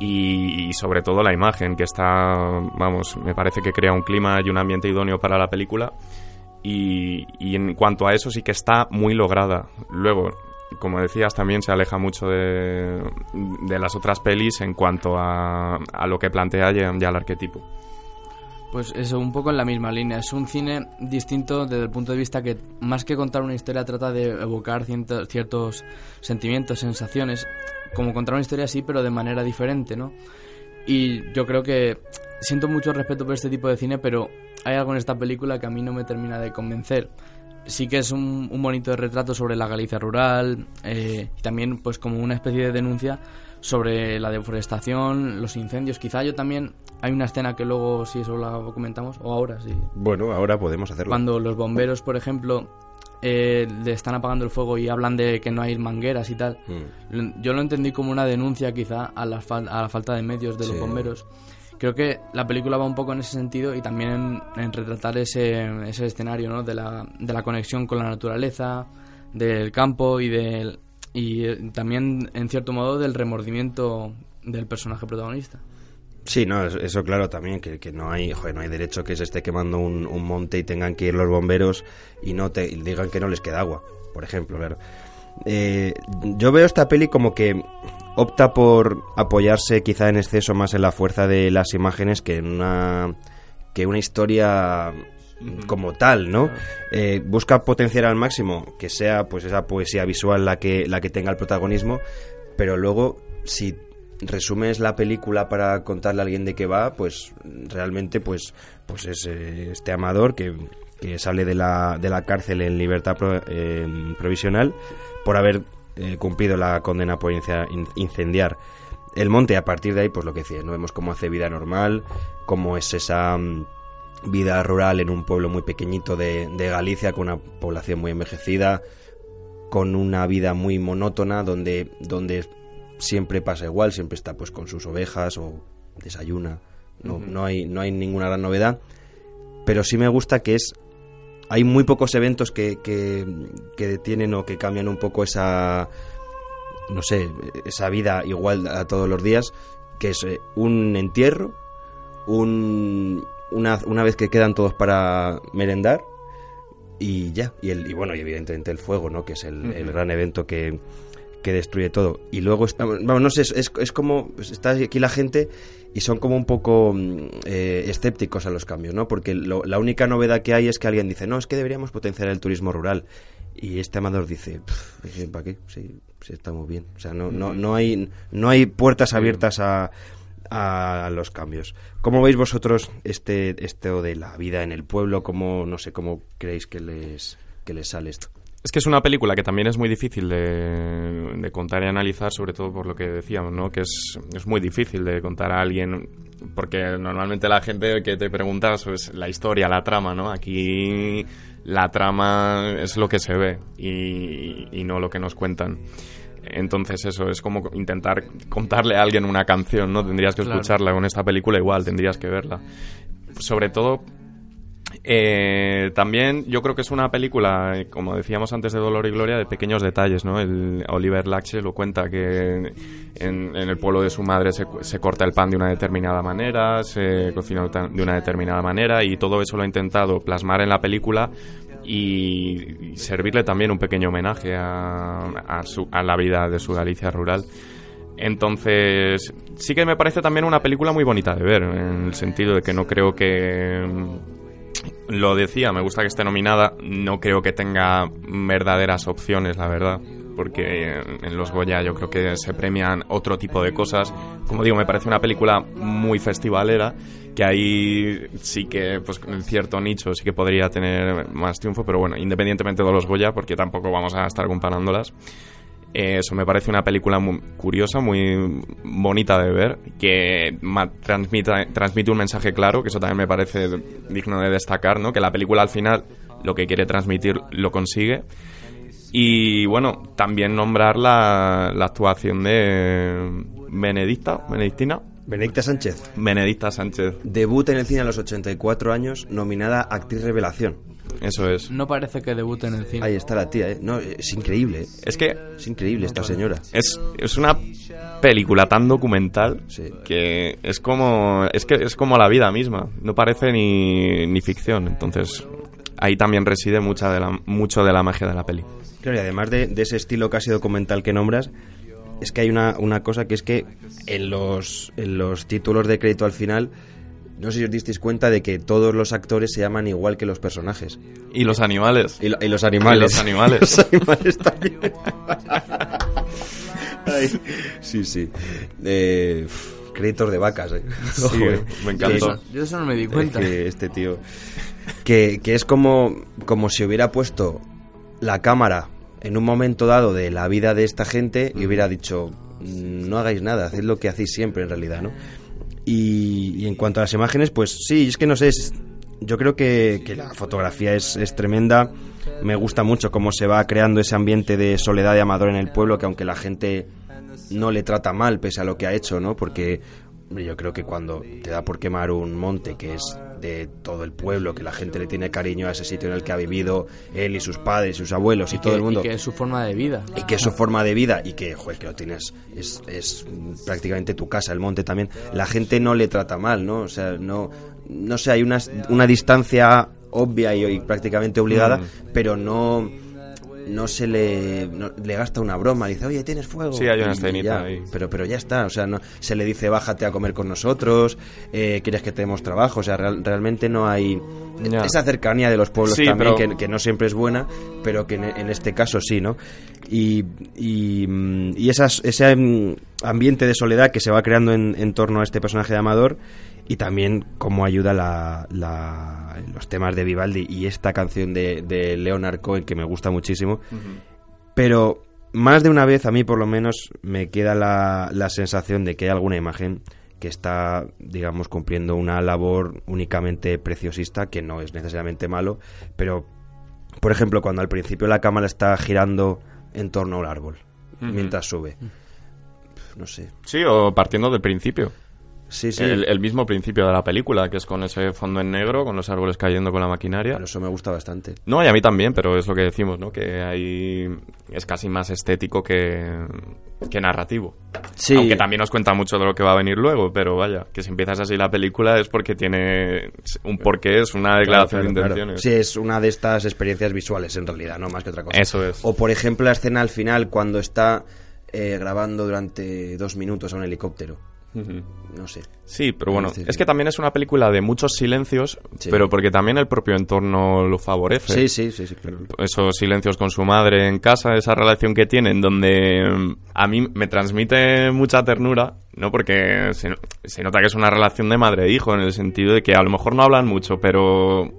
Y, y sobre todo la imagen, que está, vamos, me parece que crea un clima y un ambiente idóneo para la película. Y, y en cuanto a eso, sí que está muy lograda. Luego, como decías, también se aleja mucho de, de las otras pelis en cuanto a, a lo que plantea ya, ya el arquetipo. Pues eso, un poco en la misma línea. Es un cine distinto desde el punto de vista que, más que contar una historia, trata de evocar ciertos sentimientos, sensaciones. Como contar una historia así, pero de manera diferente, ¿no? Y yo creo que siento mucho respeto por este tipo de cine, pero hay algo en esta película que a mí no me termina de convencer. Sí que es un, un bonito retrato sobre la Galicia rural eh, y también pues como una especie de denuncia sobre la deforestación, los incendios. Quizá yo también hay una escena que luego si eso la comentamos o ahora sí. Bueno, ahora podemos hacerlo. Cuando los bomberos, por ejemplo, eh, le están apagando el fuego y hablan de que no hay mangueras y tal. Mm. Yo lo entendí como una denuncia quizá a la, fal- a la falta de medios de Sí. los bomberos. Creo que la película va un poco en ese sentido y también en, en retratar ese, ese escenario ¿no? de, la, de la conexión con la naturaleza, del campo y, del, y eh, también, en cierto modo, del remordimiento del personaje protagonista. Sí, no, es- eso claro también, que, que no hay no hay derecho que se esté quemando un, monte y tengan que ir los bomberos y no te digan que no les queda agua, por ejemplo, claro. Eh, yo veo esta peli como que opta por apoyarse quizá en exceso más en la fuerza de las imágenes que en una que una historia como tal, ¿no? Eh, busca potenciar al máximo que sea pues esa poesía visual la que la que tenga el protagonismo, pero luego si resumes la película para contarle a alguien de qué va, pues realmente pues pues es eh, este amador que, que sale de la, de la cárcel en libertad pro- eh, provisional por haber eh, cumplido la condena por ince- in- incendiar el monte. A partir de ahí, pues lo que decía, no vemos cómo hace vida normal, cómo es esa mm, vida rural en un pueblo muy pequeñito de, de Galicia con una población muy envejecida, con una vida muy monótona donde, donde siempre pasa igual, siempre está pues con sus ovejas o desayuna. No, no, hay, no hay ninguna gran novedad. Pero sí me gusta que es. Hay muy pocos eventos que, que, que detienen o que cambian un poco esa. No sé, esa vida igual a todos los días. Que es eh, un entierro, un, una, una vez que quedan todos para merendar, y ya. Y, el, y bueno, y evidentemente el fuego, ¿no? Que es el, el gran evento que, que destruye todo. Y luego, está, vamos, no sé, es, es, es como, pues está aquí la gente y son como un poco mm, eh, escépticos a los cambios, ¿no? Porque lo- la única novedad que hay es que alguien dice, no, es que deberíamos potenciar el turismo rural. Y este amador dice, "Pff, ¿para qué? Sí, sí, estamos bien. O sea, no, no, no, hay, no hay puertas abiertas a, a los cambios. ¿Cómo veis vosotros este esto de la vida en el pueblo? ¿Cómo, no sé, cómo creéis que les, que les sale esto? Es que es una película que también es muy difícil de, contar y analizar, sobre todo por lo que decíamos, ¿no? Que es, es muy difícil de contar a alguien, porque normalmente la gente que te pregunta es la historia, la trama, ¿no? Aquí la trama es lo que se ve y no lo que nos cuentan. Entonces eso es como intentar contarle a alguien una canción, ¿no? Tendrías que Claro. escucharla con esta película igual, tendrías que verla. Sobre todo eh, también yo creo que es una película, como decíamos antes de Dolor y Gloria, de pequeños detalles, ¿no? El Oliver Lache lo cuenta que en, el pueblo de su madre se, corta el pan de una determinada manera, se cocina de una determinada manera y todo eso lo ha intentado plasmar en la película y, y servirle también un pequeño homenaje a, a, su- a la vida de su Galicia rural. Entonces, sí que me parece también una película muy bonita de ver, en el sentido de que no creo que lo decía, me gusta que esté nominada. No creo que tenga verdaderas opciones, la verdad. Porque en los Goya yo creo que se premian otro tipo de cosas. Como digo, me parece una película muy festivalera. Que ahí sí que, pues en cierto nicho, sí que podría tener más triunfo. Pero bueno, independientemente de los Goya, porque tampoco vamos a estar comparándolas. Eh, Eso me parece una película muy curiosa, muy bonita de ver, que transmita- transmite un mensaje claro, que eso también me parece digno de destacar, ¿no? Que la película al final lo que quiere transmitir lo consigue. Y bueno, también nombrar la, la actuación de Benedicta, Benedictina, Benedicta Sánchez, Benedicta Sánchez, debut en el cine a los 84 años, nominada Actriz Revelación. Eso es. No parece que debute en el cine. Ahí está la tía, ¿eh? No, es increíble, ¿eh? Es que Es increíble esta señora. Es, es una película tan documental Sí. que es como es que es como la vida misma no parece ni, ni ficción entonces ahí también reside mucha de la, mucho de la magia de la peli. Claro, y además de, de ese estilo casi documental que nombras, es que hay una, una cosa que es que en los, en los títulos de crédito al final, no sé si os disteis cuenta de que todos los actores se llaman igual que los personajes. Y los animales. Y, lo- y los animales. Y los animales. [LAUGHS] Los animales también. Ay, sí, sí. Eh, créditos de vacas, eh. Sí, eh. me encantó. Yo eso no me di es cuenta. que este tío. Que, que es como, como si hubiera puesto la cámara en un momento dado de la vida de esta gente y hubiera dicho: "Mm, No hagáis nada, haced lo que hacéis siempre en realidad, ¿no? Y, en cuanto a las imágenes, pues sí, es que no sé, yo creo que, que la fotografía es, es tremenda. Me gusta mucho cómo se va creando ese ambiente de soledad de Amador en el pueblo, que aunque la gente no le trata mal pese a lo que ha hecho, ¿no? Porque yo creo que cuando te da por quemar un monte que es de todo el pueblo, que la gente le tiene cariño a ese sitio en el que ha vivido él y sus padres, sus abuelos y, todo que, el mundo y que es su forma de vida. y que es su forma de vida y que, joder, que lo tienes, es, es prácticamente tu casa, el monte también, la gente no le trata mal, ¿no? O sea, no, no sé, hay una, una distancia obvia y, y prácticamente obligada, Mm. pero no no se le no- le gasta una broma dice oye tienes fuego Sí, hay una escenita ahí. pero pero ya está o sea no se le dice bájate a comer con nosotros eh, quieres que te demos trabajo o sea real- realmente no hay Ya. esa cercanía de los pueblos Sí, también pero- que, que no siempre es buena, pero que en, en este caso sí, ¿no? Y, y, mm, y esas- ese mm, ambiente de soledad que se va creando en, en torno a este personaje de Amador y también cómo ayuda la, la- los temas de Vivaldi y esta canción de, de Leonard Cohen que me gusta muchísimo. Pero más de una vez a mí por lo menos me queda la, la sensación de que hay alguna imagen que está, digamos, cumpliendo una labor únicamente preciosista, que no es necesariamente malo, pero, por ejemplo, cuando al principio la cámara está girando en torno a un árbol, mientras sube. No sé. Sí, o partiendo del principio. Sí, sí. El, el mismo principio de la película, que es con ese fondo en negro, con los árboles cayendo con la maquinaria. Pero eso me gusta bastante. No, y a mí también, pero es lo que decimos, ¿no? Que ahí es casi más estético que, que narrativo. Sí. Aunque también nos cuenta mucho de lo que va a venir luego, pero vaya, que si empiezas así la película es porque tiene un porqué, es una declaración Claro, de claro, claro. intenciones. Sí, es una de estas experiencias visuales en realidad, no más que otra cosa. Eso es. O por ejemplo la escena al final cuando está eh, grabando durante dos minutos a un helicóptero. No sé. Sí, pero bueno, es que también es una película de muchos silencios, Sí. pero porque también el propio entorno lo favorece. Sí, sí, sí, sí, claro. esos silencios con su madre en casa, esa relación que tienen, donde mm, a mí me transmite mucha ternura, ¿no? Porque se, se nota que es una relación de madre e hijo, en el sentido de que a lo mejor no hablan mucho, pero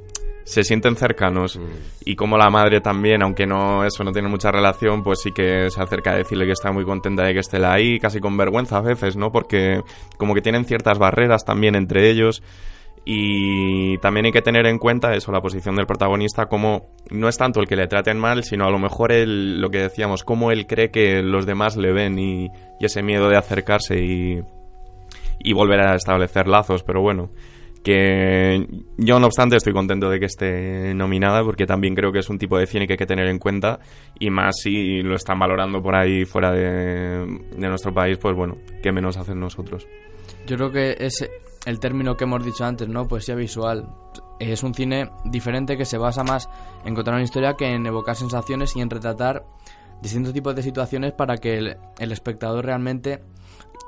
se sienten cercanos. Y como la madre también, aunque no eso no tiene mucha relación, pues sí que se acerca a decirle que está muy contenta de que esté ahí, casi con vergüenza a veces, ¿no? Porque como que tienen ciertas barreras también entre ellos. Y también hay que tener en cuenta eso, la posición del protagonista, como no es tanto el que le traten mal, sino a lo mejor el, lo que decíamos, cómo él cree que los demás le ven y, y ese miedo de acercarse y, y volver a establecer lazos. Pero bueno, que yo no obstante estoy contento de que esté nominada porque también creo que es un tipo de cine que hay que tener en cuenta y más si lo están valorando por ahí fuera de, nuestro país, pues bueno, qué menos hacer nosotros. Yo creo que es el término que hemos dicho antes, ¿no? Poesía visual. Es un cine diferente que se basa más en contar una historia que en evocar sensaciones y en retratar distintos tipos de situaciones para que el, el espectador realmente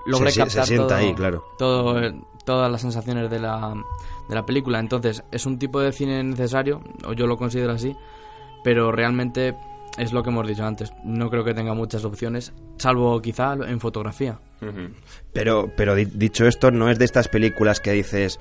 logre Se- se captar todo- ahí, claro. todo todas las sensaciones de la, de la película. Entonces, es un tipo de cine necesario, o yo lo considero así, pero realmente es lo que hemos dicho antes. No creo que tenga muchas opciones, salvo quizá en fotografía. Pero, pero di- dicho esto, no es de estas películas que dices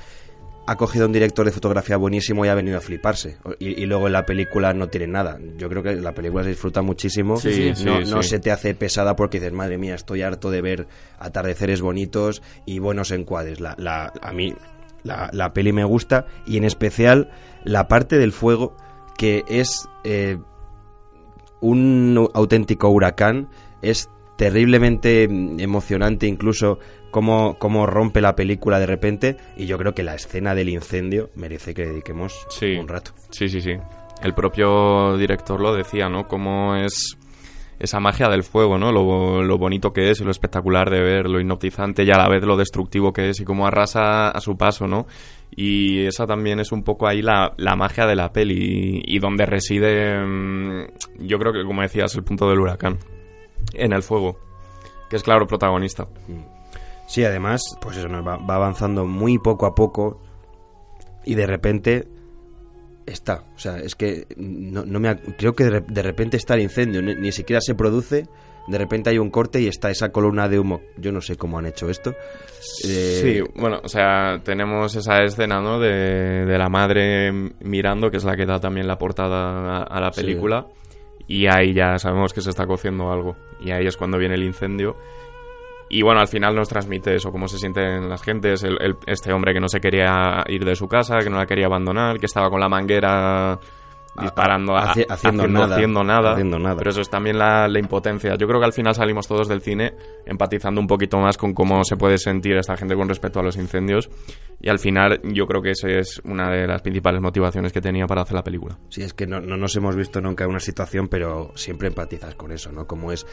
ha cogido un director de fotografía buenísimo y ha venido a fliparse. Y, y luego en la película no tiene nada. Yo creo que la película se disfruta muchísimo. Sí, sí, no, sí, no se te hace pesada porque dices, madre mía, estoy harto de ver atardeceres bonitos y buenos encuadres. La, la- a mí la, la peli me gusta y en especial la parte del fuego que es eh, un auténtico huracán. Es terriblemente mm, emocionante incluso cómo, cómo rompe la película de repente y yo creo que la escena del incendio merece que dediquemos Sí. un rato. Sí, sí, sí. El propio director lo decía, ¿no? Cómo es esa magia del fuego, ¿no? Lo, lo bonito que es, lo espectacular de ver, lo hipnotizante y a la vez lo destructivo que es y cómo arrasa a su paso, ¿no? Y esa también es un poco ahí la, la magia de la peli y, donde reside, mm, yo creo que como decías, el punto del huracán, en el fuego, que es claro protagonista. Sí, además, pues eso, va, va avanzando muy poco a poco y de repente está. O sea, es que no, no me creo que de, repente está el incendio, ni, ni, siquiera se produce. De repente hay un corte y está esa columna de humo. Yo no sé cómo han hecho esto. Eh... Sí, bueno, o sea, tenemos esa escena, ¿no? De, de, la madre mirando, que es la que da también la portada a, a la película. Sí. Y ahí ya sabemos que se está cociendo algo. Y ahí es cuando viene el incendio. Y bueno, al final nos transmite eso, cómo se sienten las gentes, el, el, este hombre que no se quería ir de su casa, que no la quería abandonar, que estaba con la manguera disparando, Haci haciendo, haciendo, nada, haciendo, nada, haciendo nada. Pero eso es también la, la, impotencia. Yo creo que al final salimos todos del cine empatizando un poquito más con cómo se puede sentir esta gente con respecto a los incendios. Y al final yo creo que esa es una de las principales motivaciones que tenía para hacer la película. Sí, es que no, no nos hemos visto nunca en una situación, pero siempre empatizas con eso, ¿no? Como es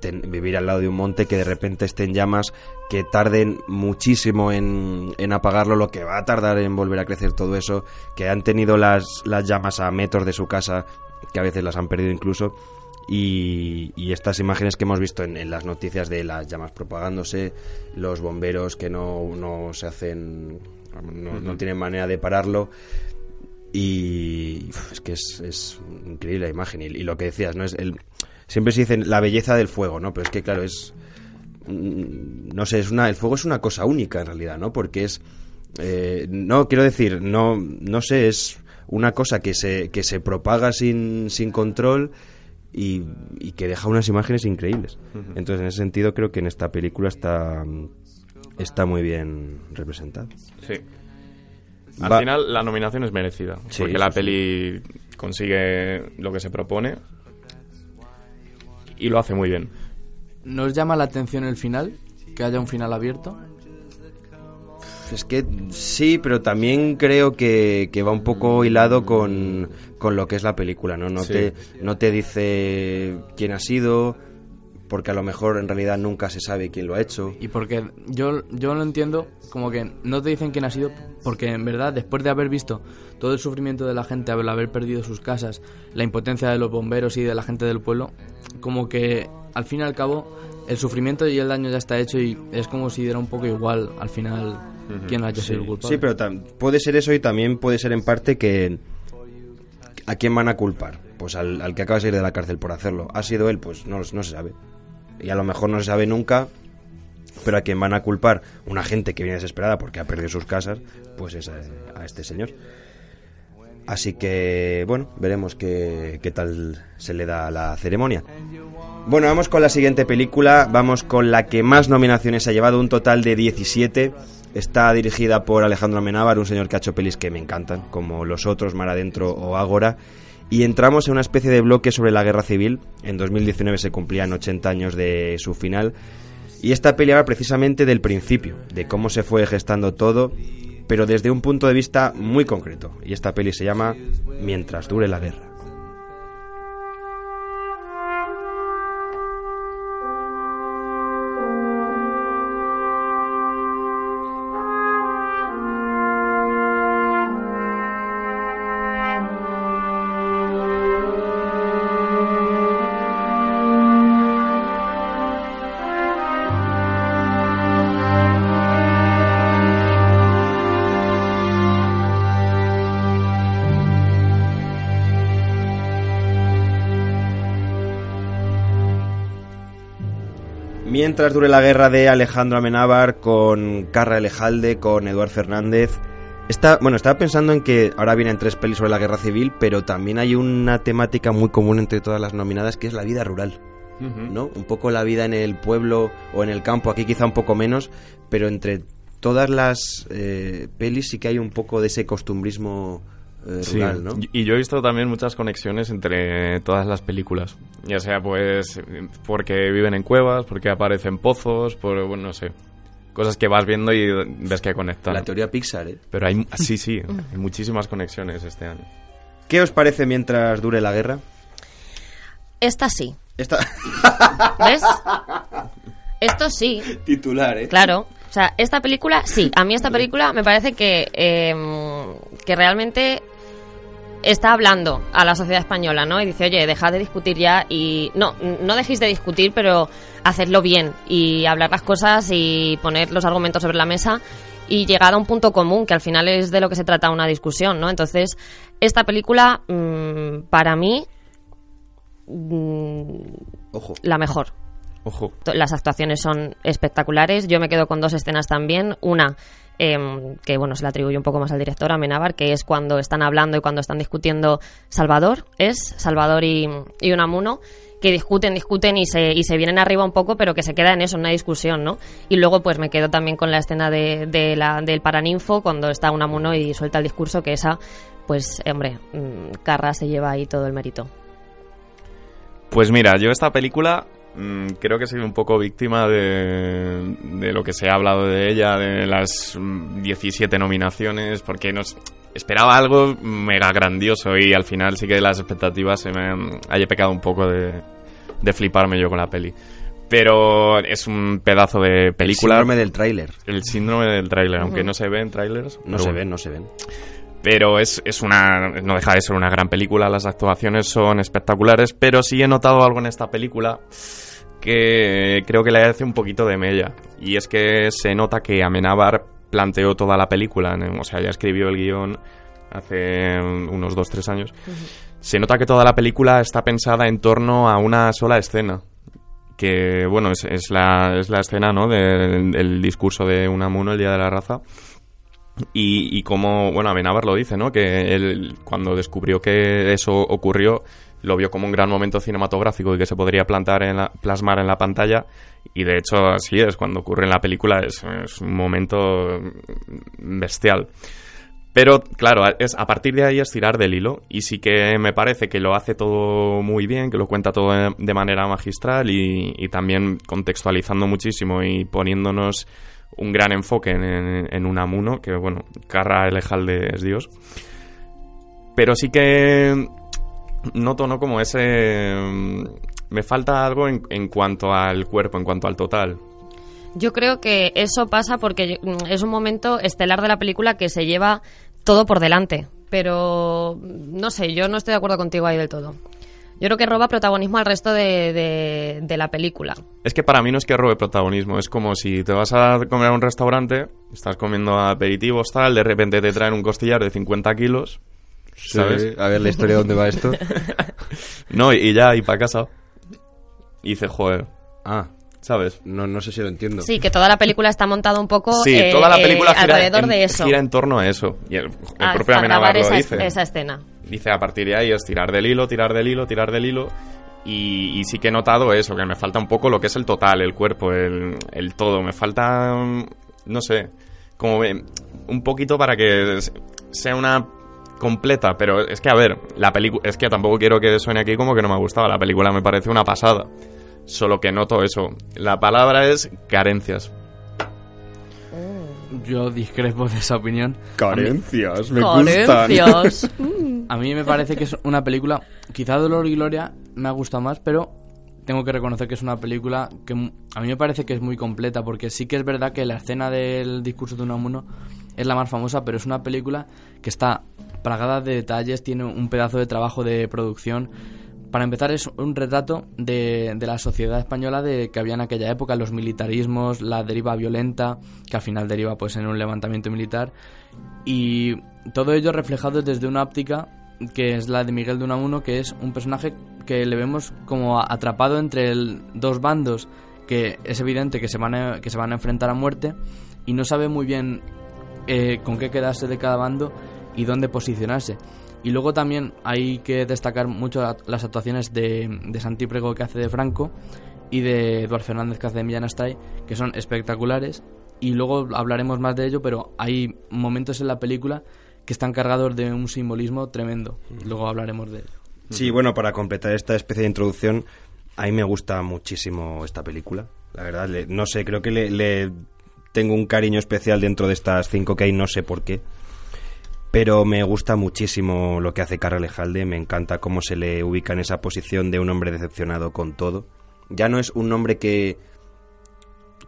ten, vivir al lado de un monte que de repente esté en llamas, que tarden muchísimo en, en, apagarlo, lo que va a tardar en volver a crecer todo eso, que han tenido las, las llamas a metros de su casa, que a veces las han perdido incluso. Y, y, estas imágenes que hemos visto en, en, las noticias de las llamas propagándose, los bomberos que no, no se hacen, no, uh -huh. no, tienen manera de pararlo. Y es que es, es, increíble la imagen. Y, y, lo que decías, ¿no? Es el, siempre se dice la belleza del fuego, ¿no? Pero es que, claro, es. No sé, es una, el fuego es una cosa única en realidad, ¿no? Porque es. Eh, no, quiero decir, no, no sé, es una cosa que se, que se propaga sin, sin control y, y, que deja unas imágenes increíbles. Entonces, en ese sentido, creo que en esta película está, está muy bien representado. Sí. Al Va. final, la nominación es merecida. Sí, porque la peli consigue lo que se propone y lo hace muy bien. ¿Nos llama la atención el final? ¿Que haya un final abierto? Es que sí, pero también creo que, que va un poco hilado con, con, lo que es la película, ¿no? No, sí. te, no te dice quién ha sido, porque a lo mejor en realidad nunca se sabe quién lo ha hecho. Y porque yo, yo lo entiendo como que no te dicen quién ha sido, porque en verdad después de haber visto todo el sufrimiento de la gente, al haber perdido sus casas, la impotencia de los bomberos y de la gente del pueblo, como que al fin y al cabo el sufrimiento y el daño ya está hecho y es como si diera un poco igual al final uh -huh. quién haya sido sí. el culpable. Sí, pero puede ser eso y también puede ser en parte que ¿a quién van a culpar? Pues al, al que acaba de salir de la cárcel por hacerlo. ¿Ha sido él? Pues no, no se sabe y a lo mejor no se sabe nunca, pero a quien van a culpar una gente que viene desesperada porque ha perdido sus casas, pues es a, a este señor. Así que, bueno, veremos qué, qué, tal se le da a la ceremonia. Bueno, vamos con la siguiente película, vamos con la que más nominaciones ha llevado, un total de 17. Está dirigida por Alejandro Amenábar, un señor que ha hecho pelis que me encantan, como Los Otros, Mar Adentro o Ágora y entramos en una especie de bloque sobre la guerra civil. En 2019 se cumplían 80 años de su final. Y esta peli habla precisamente del principio, de cómo se fue gestando todo, pero desde un punto de vista muy concreto. Y esta peli se llama Mientras dure la guerra. Mientras dure la guerra de Alejandro Amenábar con Carra Elejalde, con Eduard Fernández. Está, bueno, estaba pensando en que ahora vienen tres pelis sobre la guerra civil, pero también hay una temática muy común entre todas las nominadas que es la vida rural. Uh -huh. ¿No? Un poco la vida en el pueblo o en el campo, aquí quizá un poco menos, pero entre todas las eh, pelis sí que hay un poco de ese costumbrismo eh, sí. rural, ¿no? Y yo he visto también muchas conexiones entre todas las películas. Ya sea, pues, porque viven en cuevas, porque aparecen pozos, por, bueno, no sé. Cosas que vas viendo y ves que conectan. La teoría Pixar, ¿eh? Pero hay, sí, sí, [LAUGHS] hay muchísimas conexiones este año. ¿Qué os parece mientras dure la guerra? Esta sí. Esta... [LAUGHS] ¿Ves? Esto sí. Titular, ¿eh? Claro. O sea, esta película, sí. A mí esta película me parece que, eh, que realmente está hablando a la sociedad española, ¿no? Y dice, oye, dejad de discutir ya y... No, no dejéis de discutir, pero hacedlo bien y hablar las cosas y poner los argumentos sobre la mesa y llegar a un punto común, que al final es de lo que se trata una discusión, ¿no? Entonces, esta película, mmm, para mí, mmm, Ojo. la mejor. Ojo. Las actuaciones son espectaculares. Yo me quedo con dos escenas también. Una, eh, que bueno, se la atribuye un poco más al director, a Menábar, que es cuando están hablando y cuando están discutiendo Salvador, es Salvador y, y Unamuno, que discuten, discuten y se, y se vienen arriba un poco, pero que se queda en eso, en una discusión, ¿no? Y luego pues me quedo también con la escena de, de la, del Paraninfo, cuando está Unamuno y suelta el discurso, que esa, pues, hombre, mmm, Carra se lleva ahí todo el mérito. Pues mira, yo esta película creo que soy un poco víctima de, de, lo que se ha hablado de ella, de las 17 nominaciones, porque nos esperaba algo mega grandioso y al final sí que las expectativas se me haya pecado un poco de, de fliparme yo con la peli. Pero es un pedazo de película. El síndrome del tráiler. El síndrome del tráiler, uh -huh. aunque no se ven trailers. No se bueno. ven, no se ven. Pero es, es una. No deja de ser una gran película, las actuaciones son espectaculares, pero sí he notado algo en esta película que creo que le hace un poquito de mella. Y es que se nota que Amenábar planteó toda la película, o sea, ya escribió el guion hace unos 2-3 años. Uh -huh. Se nota que toda la película está pensada en torno a una sola escena. Que, bueno, es, es la, es la escena, ¿no? Del, del discurso de Unamuno, el Día de la Raza. Y, y como, bueno, Amenábar lo dice, ¿no? Que él, cuando descubrió que eso ocurrió, lo vio como un gran momento cinematográfico y que se podría plantar en la, plasmar en la pantalla. Y de hecho, así es, cuando ocurre en la película es, un momento bestial. Pero claro, es, a partir de ahí es tirar del hilo y sí que me parece que lo hace todo muy bien, que lo cuenta todo de, manera magistral y, también contextualizando muchísimo y poniéndonos un gran enfoque en, en, en que bueno, Carra Elejalde es Dios. Pero sí que noto, ¿no? Como ese... Me falta algo en, en cuanto al cuerpo, en cuanto al total. Yo creo que eso pasa porque es un momento estelar de la película que se lleva todo por delante. Pero no sé, yo no estoy de acuerdo contigo ahí del todo. Yo creo que roba protagonismo al resto de, de, de, la película. Es que para mí no es que robe protagonismo, es como si te vas a comer a un restaurante, estás comiendo aperitivos, tal, de repente te traen un costillar de 50 kilos, ¿sabes? Sí, a ver la historia de dónde va esto. [LAUGHS] no, y, y ya, y para casa. Y dice, joder. Ah, ¿sabes? No, no sé si lo entiendo. Sí, que toda la película está montada un poco sí, eh, toda la película eh, alrededor en, de eso. gira en torno a eso. Y el, el a, propio Amenábar lo esa, dice. esa escena. Dice, a partir de ahí es tirar del hilo, tirar del hilo, tirar del hilo. Y, y, sí que he notado eso, que me falta un poco lo que es el total, el cuerpo, el, el todo. Me falta, no sé, como un poquito para que sea una completa, pero es que a ver, la película, es que tampoco quiero que suene aquí como que no me ha gustado, la película me parece una pasada. Solo que noto eso. La palabra es carencias. Yo discrepo de esa opinión. Carencias, me Carencias. gustan. [LAUGHS] A mí me parece que es una película, quizá Dolor y Gloria me ha gustado más, pero tengo que reconocer que es una película que a mí me parece que es muy completa, porque sí que es verdad que la escena del discurso de Unamuno es la más famosa, pero es una película que está plagada de detalles, tiene un pedazo de trabajo de producción. Para empezar, es un retrato de, de, la sociedad española de que había en aquella época, los militarismos, la deriva violenta, que al final deriva pues en un levantamiento militar, y todo ello reflejado desde una óptica que es la de Miguel de Unamuno, que es un personaje que le vemos como atrapado entre el, dos bandos, que es evidente que se, van a, que se van a enfrentar a muerte, y no sabe muy bien eh, con qué quedarse de cada bando y dónde posicionarse. Y luego también hay que destacar mucho las actuaciones de, de Santi Prego que hace de Franco y de Eduardo Fernández que hace de Millán Astray, que son espectaculares. Y luego hablaremos más de ello, pero hay momentos en la película que están cargados de un simbolismo tremendo. Luego hablaremos de ello. Sí, bueno, para completar esta especie de introducción, a mí me gusta muchísimo esta película. La verdad, le, no sé, creo que le, le tengo un cariño especial dentro de estas cinco que hay, no sé por qué pero me gusta muchísimo lo que hace Carra Lejalde, me encanta cómo se le ubica en esa posición de un hombre decepcionado con todo. Ya no es un hombre que,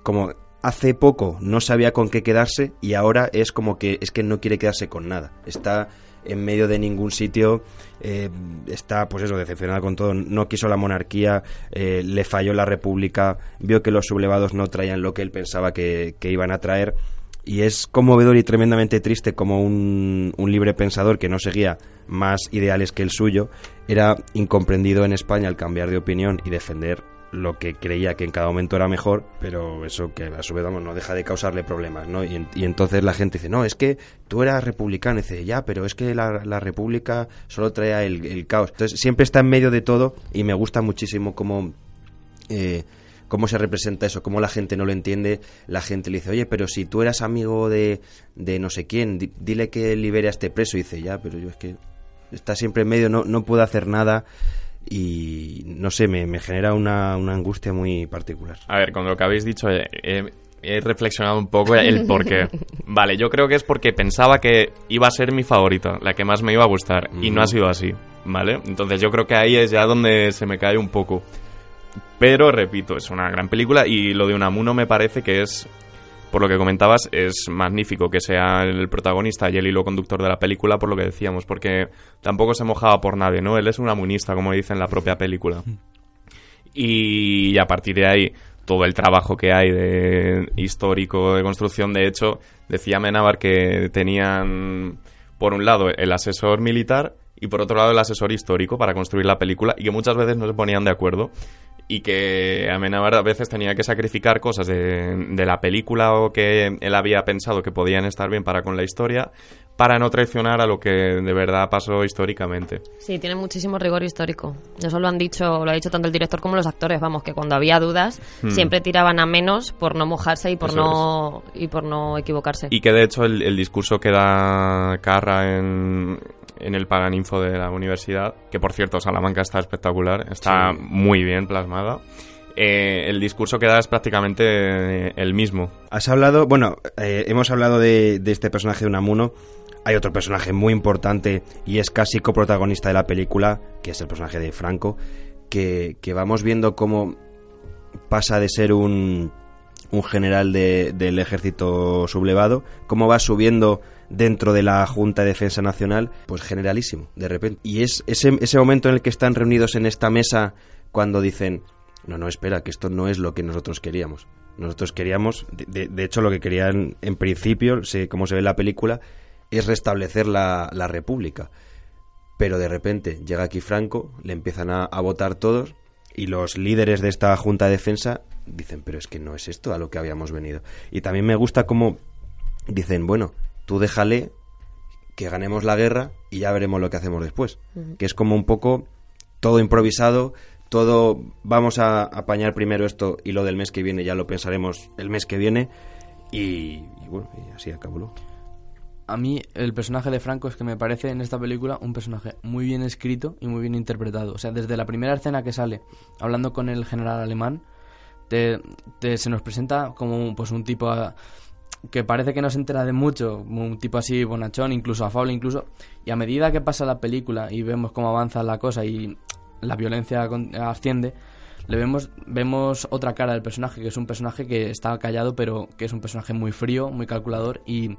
como hace poco no sabía con qué quedarse y ahora es como que es que no quiere quedarse con nada. Está en medio de ningún sitio, eh, está pues eso, decepcionado con todo, no quiso la monarquía, eh, le falló la república, vio que los sublevados no traían lo que él pensaba que iban a traer y es conmovedor y tremendamente triste como un, un, libre pensador que no seguía más ideales que el suyo era incomprendido en España al cambiar de opinión y defender lo que creía que en cada momento era mejor, pero eso que a su vez no deja de causarle problemas, ¿no? Y, entonces la gente dice, no, es que tú eras republicano, y dice, ya, pero es que la, la república solo traía el, el, caos. Entonces siempre está en medio de todo y me gusta muchísimo cómo... Eh, cómo se representa eso, cómo la gente no lo entiende, la gente le dice, oye, pero si tú eras amigo de, de no sé quién, di, dile que libere a este preso, y dice, ya, pero yo es que está siempre en medio, no, no puedo hacer nada, y no sé, me, me genera una, una, angustia muy particular. A ver, con lo que habéis dicho, he, he, he reflexionado un poco el por qué. [LAUGHS] vale, yo creo que es porque pensaba que iba a ser mi favorita, la que más me iba a gustar, mm. y no ha sido así, ¿vale? Entonces yo creo que ahí es ya donde se me cae un poco. Pero, repito, es una gran película y lo de Unamuno me parece que es por lo que comentabas, es magnífico que sea el protagonista y el hilo conductor de la película, por lo que decíamos, porque tampoco se mojaba por nadie, ¿no? Él es un amunista, como dice en la propia película. Y a partir de ahí, todo el trabajo que hay de histórico, de construcción, de hecho, decía Menabar que tenían, por un lado, el asesor militar y por otro lado el asesor histórico para construir la película y que muchas veces no se ponían de acuerdo y que Amenábar a veces tenía que sacrificar cosas de, de, la película o que él había pensado que podían estar bien para con la historia para no traicionar a lo que de verdad pasó históricamente. Sí, tiene muchísimo rigor histórico. Eso lo han dicho, lo ha dicho tanto el director como los actores, vamos, que cuando había dudas hmm. siempre tiraban a menos por no mojarse y por Eso no es. y por no equivocarse. Y que de hecho el, el discurso que da Carra en, en el Paraninfo de la universidad, que por cierto Salamanca está espectacular, está sí. muy bien plasmada. Eh, el discurso que da es prácticamente eh, el mismo. Has hablado, bueno, eh, hemos hablado de, de, este personaje de Unamuno. Hay otro personaje muy importante y es casi coprotagonista de la película, que es el personaje de Franco, que, que vamos viendo cómo pasa de ser un, un general de, del ejército sublevado, cómo va subiendo dentro de la Junta de Defensa Nacional, pues generalísimo, de repente. Y es ese, ese momento en el que están reunidos en esta mesa cuando dicen, no, no, espera, que esto no es lo que nosotros queríamos. Nosotros queríamos, de, de hecho lo que querían en principio, como se ve en la película, es restablecer la, la República. Pero de repente llega aquí Franco, le empiezan a, a votar todos y los líderes de esta Junta de Defensa dicen, pero es que no es esto a lo que habíamos venido. Y también me gusta cómo dicen, bueno, tú déjale que ganemos la guerra y ya veremos lo que hacemos después. Uh -huh. Que es como un poco todo improvisado, todo vamos a apañar primero esto y lo del mes que viene ya lo pensaremos el mes que viene y, y bueno, y así acabó. A mí el personaje de Franco es que me parece en esta película un personaje muy bien escrito y muy bien interpretado. O sea, desde la primera escena que sale hablando con el general alemán, te, se nos presenta como pues un tipo que parece que no se entera de mucho, un tipo así bonachón, incluso afable incluso, y a medida que pasa la película y vemos cómo avanza la cosa y la violencia asciende, le vemos vemos otra cara del personaje, que es un personaje que está callado, pero que es un personaje muy frío, muy calculador y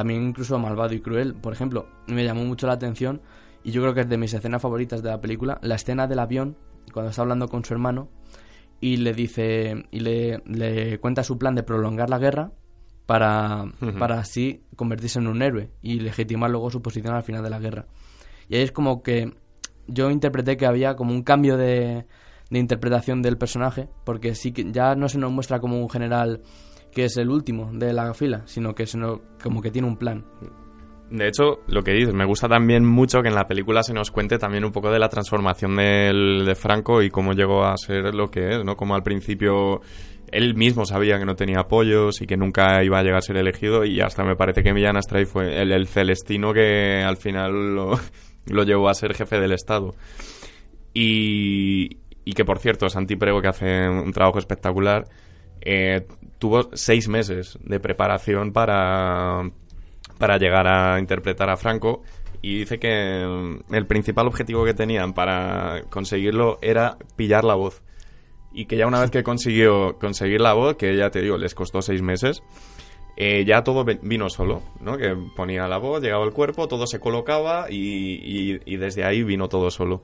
también incluso malvado y cruel. Por ejemplo, me llamó mucho la atención y yo creo que es de mis escenas favoritas de la película, la escena del avión cuando está hablando con su hermano y le dice y le, le cuenta su plan de prolongar la guerra para, uh -huh. para así convertirse en un héroe y legitimar luego su posición al final de la guerra. Y ahí es como que yo interpreté que había como un cambio de, de interpretación del personaje, porque sí que ya no se nos muestra como un general que es el último de la fila, sino que sino como que tiene un plan. De hecho, lo que dices, me gusta también mucho que en la película se nos cuente también un poco de la transformación del, de Franco y cómo llegó a ser lo que es, ¿no? Como al principio él mismo sabía que no tenía apoyos y que nunca iba a llegar a ser elegido y hasta me parece que Millán Astray fue el, el, celestino que al final lo, [LAUGHS] lo, llevó a ser jefe del Estado. Y, y que, por cierto, Santi Prego, que hace un trabajo espectacular, eh, tuvo seis meses de preparación para para llegar a interpretar a Franco y dice que mm, el principal objetivo que tenían para conseguirlo era pillar la voz. Y que ya una vez que consiguió conseguir la voz, que ya te digo, les costó seis meses, eh, ya todo vino solo, ¿no? Que ponía la voz, llegaba el cuerpo, todo se colocaba y, y- y desde ahí vino todo solo.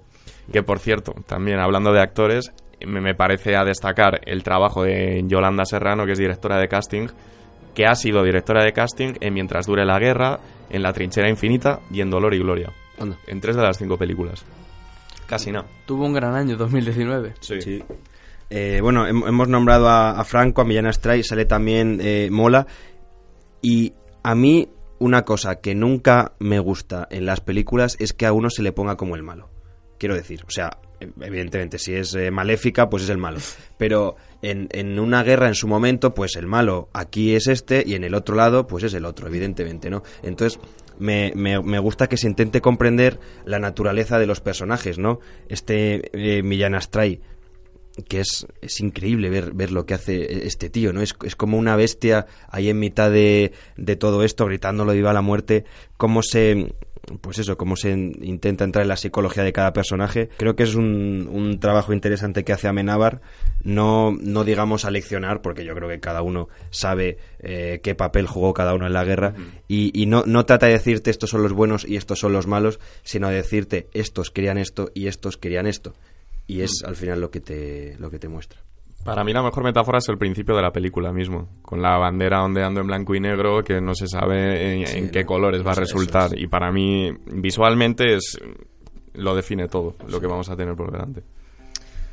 Que por cierto, también hablando de actores, me, me parece a destacar el trabajo de Yolanda Serrano, que es directora de casting, que ha sido directora de casting en Mientras dure la guerra, en La trinchera infinita y en Dolor y Gloria. Anda. En tres de las cinco películas. Casi nada. Tuvo un gran año 2019. Sí. Eh, bueno, hem- hemos nombrado a, a Franco, a Millán Astray, sale también eh, Mola. Y a mí, una cosa que nunca me gusta en las películas es que a uno se le ponga como el malo. Quiero decir, o sea, evidentemente, si es eh, maléfica, pues es el malo. Pero en, en una guerra, en su momento, pues el malo aquí es este y en el otro lado, pues es el otro, evidentemente, ¿no? Entonces, me, me, gusta que se intente comprender la naturaleza de los personajes, ¿no? Este eh, Millán Astray, que es, es increíble ver, ver lo que hace este tío, ¿no? Es, es como una bestia ahí en mitad de, de todo esto, gritándolo viva la muerte, cómo se pues eso, cómo se intenta entrar en la psicología de cada personaje. Creo que es un, un trabajo interesante que hace Amenábar, no, no digamos a leccionar, porque yo creo que cada uno sabe eh, qué papel jugó cada uno en la guerra, y, y no, no trata de decirte estos son los buenos y estos son los malos, sino de decirte estos querían esto y estos querían esto. Y es al final lo que te, lo que te muestra. Para mí la mejor metáfora es el principio de la película mismo, con la bandera ondeando en blanco y negro que no se sabe en, Sí, en qué no, colores va a resultar. es. Y para mí visualmente es lo define todo lo que vamos a tener por delante.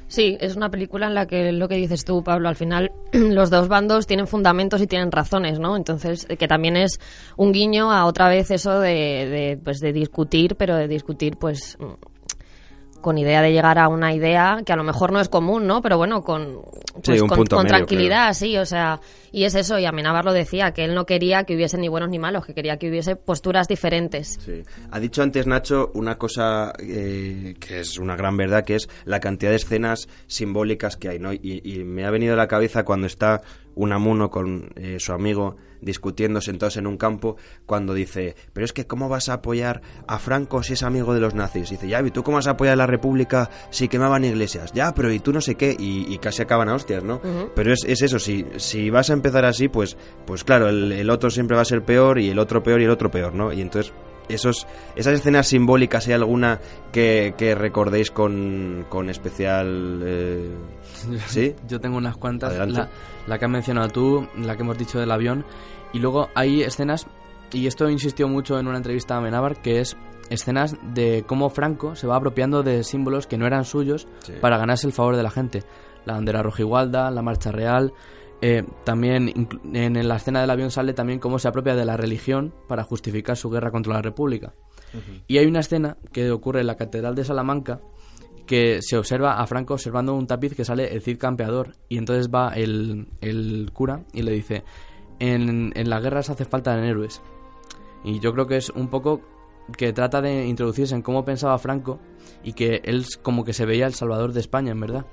Sí, es una película en la que lo que dices tú, Pablo, al final [CLEARS THROAT] los dos bandos tienen fundamentos y tienen razones, ¿no? Entonces, eh, que también es un guiño a otra vez eso de, de, pues, de discutir, pero de discutir, pues con idea de llegar a una idea que a lo mejor no es común, ¿no? Pero bueno, con, pues, un con, punto con medio, tranquilidad, sí, o sea, y es eso, y Amenábar lo decía, que él no quería que hubiese ni buenos ni malos, que quería que hubiese posturas diferentes. Sí. Ha dicho antes Nacho una cosa eh, que es una gran verdad, que es la cantidad de escenas simbólicas que hay, ¿no? Y, y me ha venido a la cabeza cuando está Unamuno con eh, su amigo discutiendo sentados en un campo, cuando dice, pero es que ¿cómo vas a apoyar a Franco si es amigo de los nazis? dice, ya, ¿y tú cómo vas a apoyar a la República si quemaban iglesias? Ya, pero ¿y tú no sé qué? Y, y casi acaban a hostias, ¿no? Pero es, es eso, si, si vas a empezar así, pues, pues claro, el, el otro siempre va a ser peor y el otro peor y el otro peor, ¿no? Y entonces esos, esas escenas simbólicas, ¿hay alguna que, que recordéis con, con especial... eh, [LAUGHS] ¿Sí? Yo tengo unas cuantas. La, la que has mencionado tú, la que hemos dicho del avión. Y luego hay escenas, y esto insistió mucho en una entrevista a Amenábar, que es escenas de cómo Franco se va apropiando de símbolos que no eran suyos Sí. para ganarse el favor de la gente. La bandera rojigualda, la marcha real. Eh, también en la escena del avión sale también cómo se apropia de la religión para justificar su guerra contra la República. Y hay una escena que ocurre en la Catedral de Salamanca que se observa a Franco observando un tapiz que sale el Cid campeador y entonces va el, el cura y le dice en, en las guerras hace falta héroes y yo creo que es un poco que trata de introducirse en cómo pensaba Franco y que él como que se veía el salvador de España en verdad.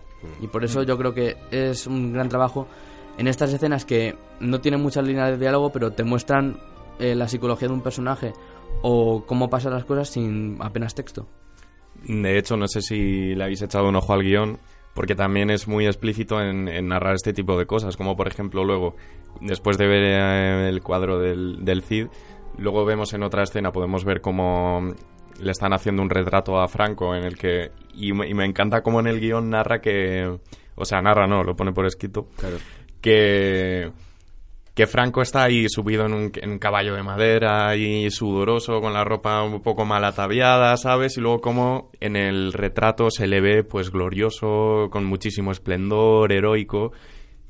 Y por eso yo creo que es un gran trabajo en estas escenas que no tienen muchas líneas de diálogo pero te muestran eh, la psicología de un personaje o cómo pasan las cosas sin apenas texto De hecho, no sé si le habéis echado un ojo al guion, porque también es muy explícito en, en narrar este tipo de cosas, como por ejemplo luego, después de ver eh, el cuadro del, del Cid, luego vemos en otra escena, podemos ver cómo le están haciendo un retrato a Franco en el que... Y me, y me encanta cómo en el guion narra que... O sea, narra no, lo pone por escrito. Que que Franco está ahí subido en un, en un caballo de madera y sudoroso con la ropa un poco mal ataviada, ¿sabes? Y luego como en el retrato se le ve pues glorioso, con muchísimo esplendor, heroico.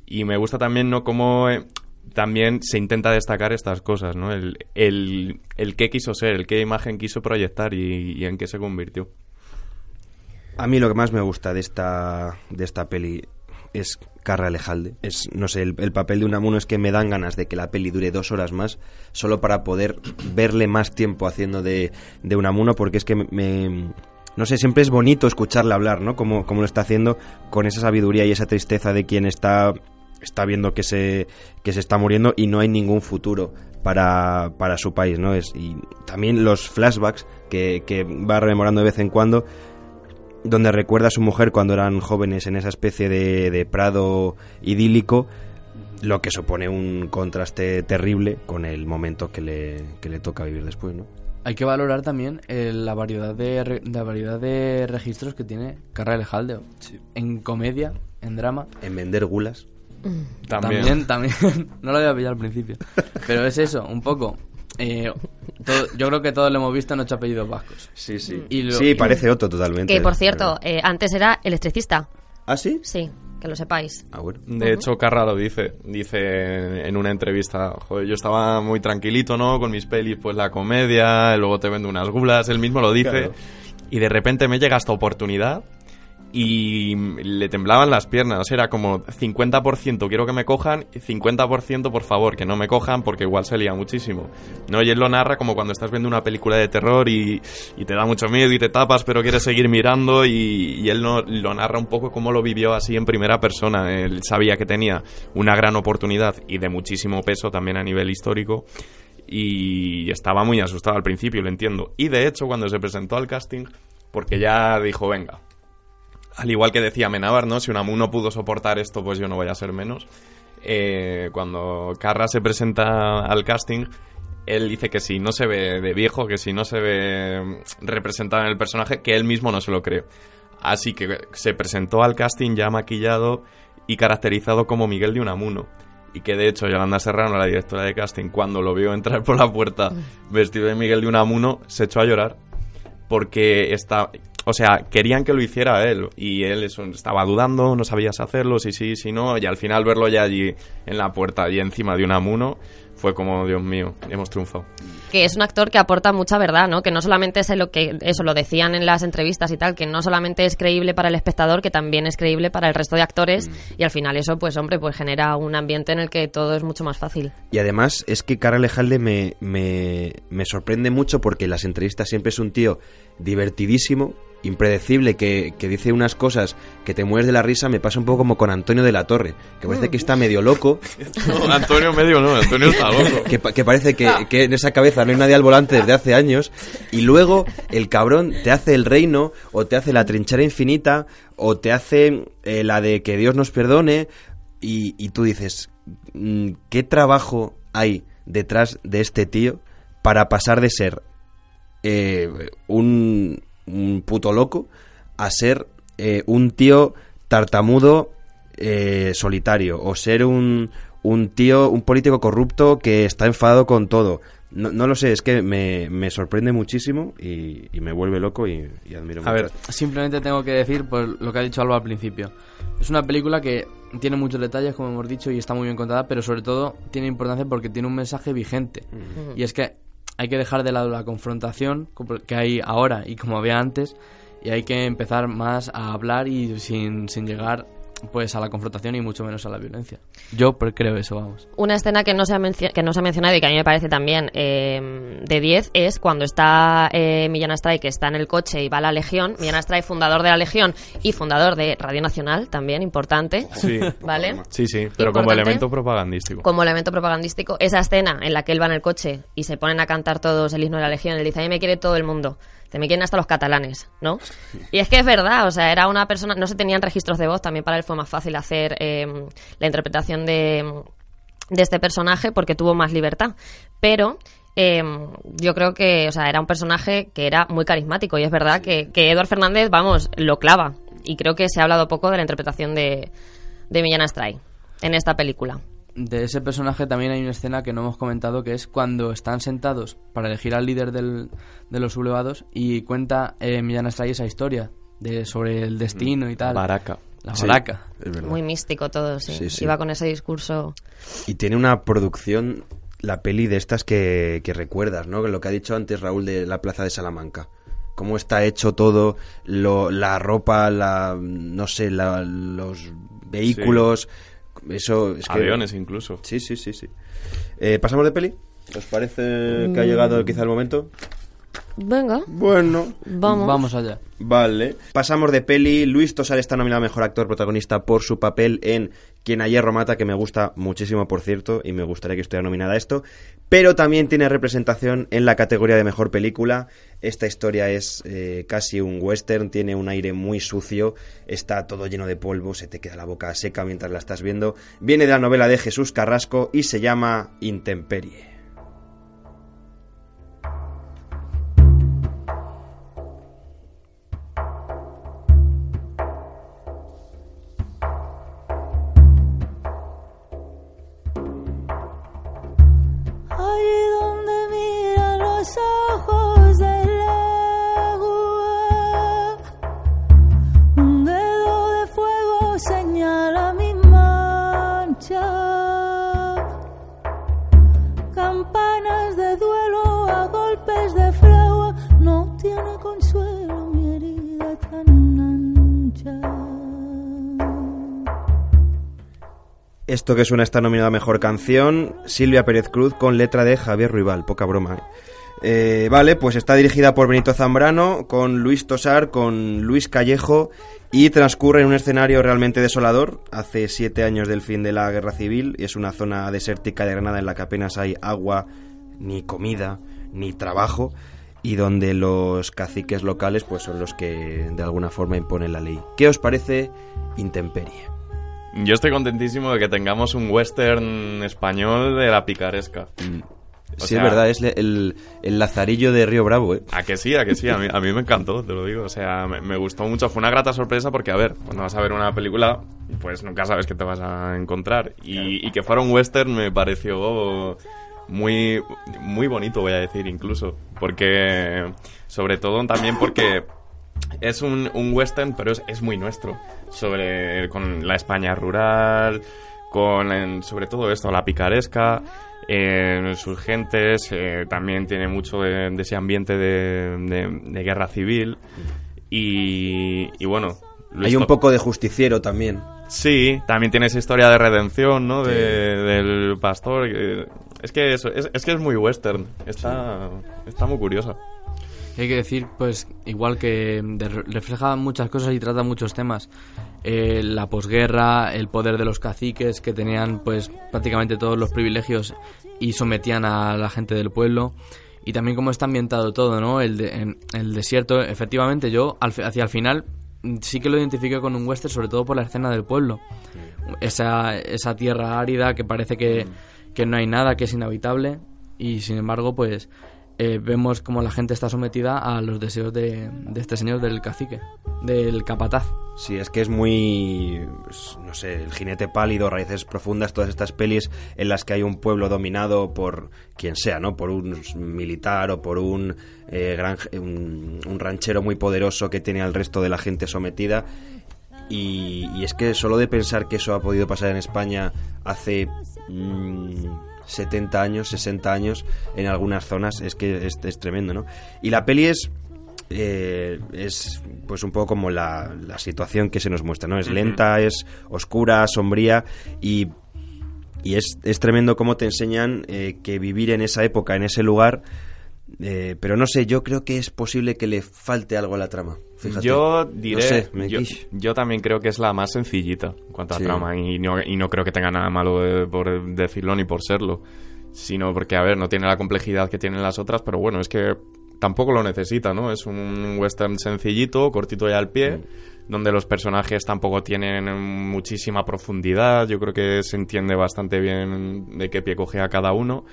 Y me gusta también, ¿no? Cómo eh, también se intenta destacar estas cosas, ¿no? El, el, el qué quiso ser, el qué imagen quiso proyectar y, y en qué se convirtió. A mí lo que más me gusta de esta, de esta peli es Carra Alejalde. Es, no sé, el, el papel de Unamuno es que me dan ganas de que la peli dure dos horas más, solo para poder verle más tiempo haciendo de, de Unamuno, porque es que me, me- no sé, siempre es bonito escucharle hablar, ¿no? Como, como lo está haciendo con esa sabiduría y esa tristeza de quien está está viendo que se, que se está muriendo y no hay ningún futuro para, para su país, ¿no? Es, y también los flashbacks que, que va rememorando de vez en cuando, donde recuerda a su mujer cuando eran jóvenes en esa especie de, de prado idílico, lo que supone un contraste terrible con el momento que le, que le toca vivir después, ¿no? Hay que valorar también eh, la variedad de re- la variedad de registros que tiene Carra Haldeo. En comedia, en drama. En vender gulas. También. También, también. [LAUGHS] no lo había pillado al principio. Pero es eso, un poco. Eh, todo- yo creo que todos lo hemos visto en ocho apellidos vascos. Sí, sí. Y lo- sí, parece otro totalmente. Que por cierto, eh, antes era electricista. ¿Ah, sí? Sí, que lo sepáis. Ah, bueno. De hecho, Carra lo dice. Dice en una entrevista, joder, yo estaba muy tranquilito, ¿no? Con mis pelis, pues la comedia, luego te vendo unas gulas, él mismo lo dice. Claro. Y de repente me llega esta oportunidad y le temblaban las piernas. Era como 50% quiero que me cojan y 50% por favor que no me cojan porque igual se lía muchísimo. ¿No? Y él lo narra como cuando estás viendo una película de terror y, y te da mucho miedo y te tapas pero quieres seguir mirando y, y él no, lo narra un poco como lo vivió así en primera persona. Él sabía que tenía una gran oportunidad y de muchísimo peso también a nivel histórico y estaba muy asustado al principio, lo entiendo. Y de hecho, cuando se presentó al casting, porque ya dijo, venga, al igual que decía Menabar, ¿no? Si Unamu no pudo soportar esto, pues yo no voy a ser menos. Eh, cuando Carra se presenta al casting, él dice que si no se ve de viejo, que si no se ve mm, representado en el personaje, que él mismo no se lo cree. Así que se presentó al casting ya maquillado y caracterizado como Miguel de Unamuno. Y que de hecho Yolanda Serrano, la directora de casting, cuando lo vio entrar por la puerta vestido de Miguel de Unamuno, se echó a llorar porque está, o sea, querían que lo hiciera él y él eso, estaba dudando, no sabía si hacerlo, si sí, si no, y al final verlo ya allí en la puerta y encima de Unamuno fue como, Dios mío, hemos triunfado. que es un actor que aporta mucha verdad, ¿no? Que no solamente es lo que eso lo decían en las entrevistas y tal, que no solamente es creíble para el espectador, que también es creíble para el resto de actores y al final eso pues hombre, pues genera un ambiente en el que todo es mucho más fácil. Y además es que Cara Lejalde me, me, me sorprende mucho porque en las entrevistas siempre es un tío divertidísimo, impredecible, que, que dice unas cosas que te mueres de la risa. Me pasa un poco como con Antonio de la Torre, que parece que está medio loco, [LAUGHS] No, Antonio medio no, Antonio está loco. [LAUGHS] que, pa- que parece que, que en esa cabeza no hay nadie al volante desde hace años. Y luego el cabrón te hace el reino, o te hace la trinchera infinita, o te hace eh, la de que Dios nos perdone. Y, y tú dices, mm, ¿qué trabajo hay detrás de este tío para pasar de ser eh, un, un puto loco a ser eh, un tío tartamudo eh, solitario o ser un, un tío, un político corrupto que está enfadado con todo. No, no lo sé, es que me, me sorprende muchísimo y, y me vuelve loco y, y admiro A mucho. ver, Simplemente tengo que decir pues, lo que ha dicho Alba al principio. Es una película que tiene muchos detalles, como hemos dicho, y está muy bien contada, pero sobre todo tiene importancia porque tiene un mensaje vigente. Y es que hay que dejar de lado la confrontación que hay ahora y como había antes, y hay que empezar más a hablar y sin, sin llegar pues a la confrontación y mucho menos a la violencia. Yo creo eso, vamos. Una escena que no se ha, que no se ha mencionado y que a mí me parece también eh, de 10 es cuando está eh, Millán Astray, que está en el coche y va a la Legión. Millán Astray, fundador de la Legión y fundador de Radio Nacional, también importante. sí. [LAUGHS] ¿Vale? Sí, sí, pero como elemento propagandístico. Como elemento propagandístico, esa escena en la que él va en el coche y se ponen a cantar todos el himno de la Legión, él dice, a mí me quiere todo el mundo. Te me quieren hasta los catalanes, ¿no? Y es que es verdad, o sea, era una persona, no se tenían registros de voz, también para él fue más fácil hacer eh, la interpretación de, de este personaje porque tuvo más libertad. Pero eh, yo creo que, o sea, era un personaje que era muy carismático y es verdad que, que Eduard Fernández, vamos, lo clava. Y creo que se ha hablado poco de la interpretación de, de Millán Astray en esta película. De ese personaje también hay una escena que no hemos comentado que es cuando están sentados para elegir al líder del- de los sublevados y cuenta eh, Millán Astray esa historia de, sobre el destino y tal. Baraca. La Sí, baraca. Muy místico todo, sí. Sí, sí. Iba con ese discurso. Y tiene una producción, la peli de estas que, que recuerdas, ¿no? Lo que ha dicho antes Raúl de la Plaza de Salamanca. Cómo está hecho todo, lo, la ropa, la, no sé, la- los vehículos. Eso es que- Aviones incluso. Sí, sí, sí, sí. Eh, ¿Pasamos de peli? ¿Os parece que ha llegado quizá el momento? Venga, Bueno, vamos. Vamos allá. Vale. Pasamos de peli. Luis Tosar está nominado a Mejor Actor Protagonista por su papel en Quien a hierro mata, que me gusta muchísimo, por cierto, y me gustaría que estuviera nominada a esto. Pero también tiene representación en la categoría de Mejor Película. Esta historia es eh, casi un western, tiene un aire muy sucio, está todo lleno de polvo, se te queda la boca seca mientras la estás viendo. Viene de la novela de Jesús Carrasco y se llama Intemperie. Esto que suena está nominado a Mejor Canción, Silvia Pérez Cruz con letra de Javier Ruibal, poca broma. ¿eh? Eh, vale, pues está dirigida por Benito Zambrano, con Luis Tosar, con Luis Callejo y transcurre en un escenario realmente desolador. Hace siete años del fin de la guerra civil y es una zona desértica de Granada en la que apenas hay agua, ni comida, ni trabajo y donde los caciques locales pues son los que de alguna forma imponen la ley. ¿Qué os parece Intemperie? Yo estoy contentísimo de que tengamos un western español de la picaresca. O Sí, sea- es verdad, es el, el lazarillo de Río Bravo, ¿eh? A que sí, a que sí, a mí, a mí me encantó, te lo digo. O sea, me, me gustó mucho. Fue una grata sorpresa porque, a ver, cuando vas a ver una película, pues nunca sabes qué te vas a encontrar. Y, y que fuera un western me pareció muy, muy bonito, voy a decir, incluso. Porque, sobre todo también porque es un, un western, pero es, es muy nuestro. Sobre, con la España rural, con, sobre todo esto, la picaresca, eh, sus gentes, eh, también tiene mucho de, de ese ambiente de, de- de guerra civil. Y, y bueno. Hay un poco de justiciero también. Sí, también tiene esa historia de redención, ¿no? De- del pastor. Es que eso, es, es que es muy western. Está, está muy curiosa. Hay que decir, pues, igual que refleja muchas cosas y trata muchos temas. Eh, la posguerra, el poder de los caciques que tenían, pues, prácticamente todos los privilegios y sometían a la gente del pueblo. Y también cómo está ambientado todo, ¿no? El, de- en- el desierto, efectivamente, yo al hacia el final mm, sí que lo identifiqué con un western, sobre todo por la escena del pueblo. Esa, esa tierra árida que parece que, que no hay nada, que es inhabitable. Y sin embargo, pues eh, vemos como la gente está sometida a los deseos de, de este señor del cacique, del capataz. Sí, es que es muy, pues, no sé, el jinete pálido, raíces profundas, todas estas pelis en las que hay un pueblo dominado por quien sea, ¿no? Por un militar o por un, eh, gran, un, un ranchero muy poderoso que tiene al resto de la gente sometida. Y, y es que solo de pensar que eso ha podido pasar en España hace mm, 70 años, 60 años, en algunas zonas, es que es, es tremendo, ¿no? Y la peli es eh, es pues un poco como la, la situación que se nos muestra, ¿no? Es lenta, es oscura, sombría y, y es, es tremendo cómo te enseñan eh, que vivir en esa época, en ese lugar, eh, pero no sé, yo creo que es posible que le falte algo a la trama. Fíjate. Yo diré. No sé, me yo, quish. yo también creo que es la más sencillita en cuanto a Sí. trama. Y no, y no creo que tenga nada malo de- por decirlo ni por serlo. Sino porque, a ver, no tiene la complejidad que tienen las otras, pero bueno, es que tampoco lo necesita, ¿no? Es un western sencillito, cortito y al pie, Mm. donde los personajes tampoco tienen muchísima profundidad. Yo creo que se entiende bastante bien de qué pie coge a cada uno.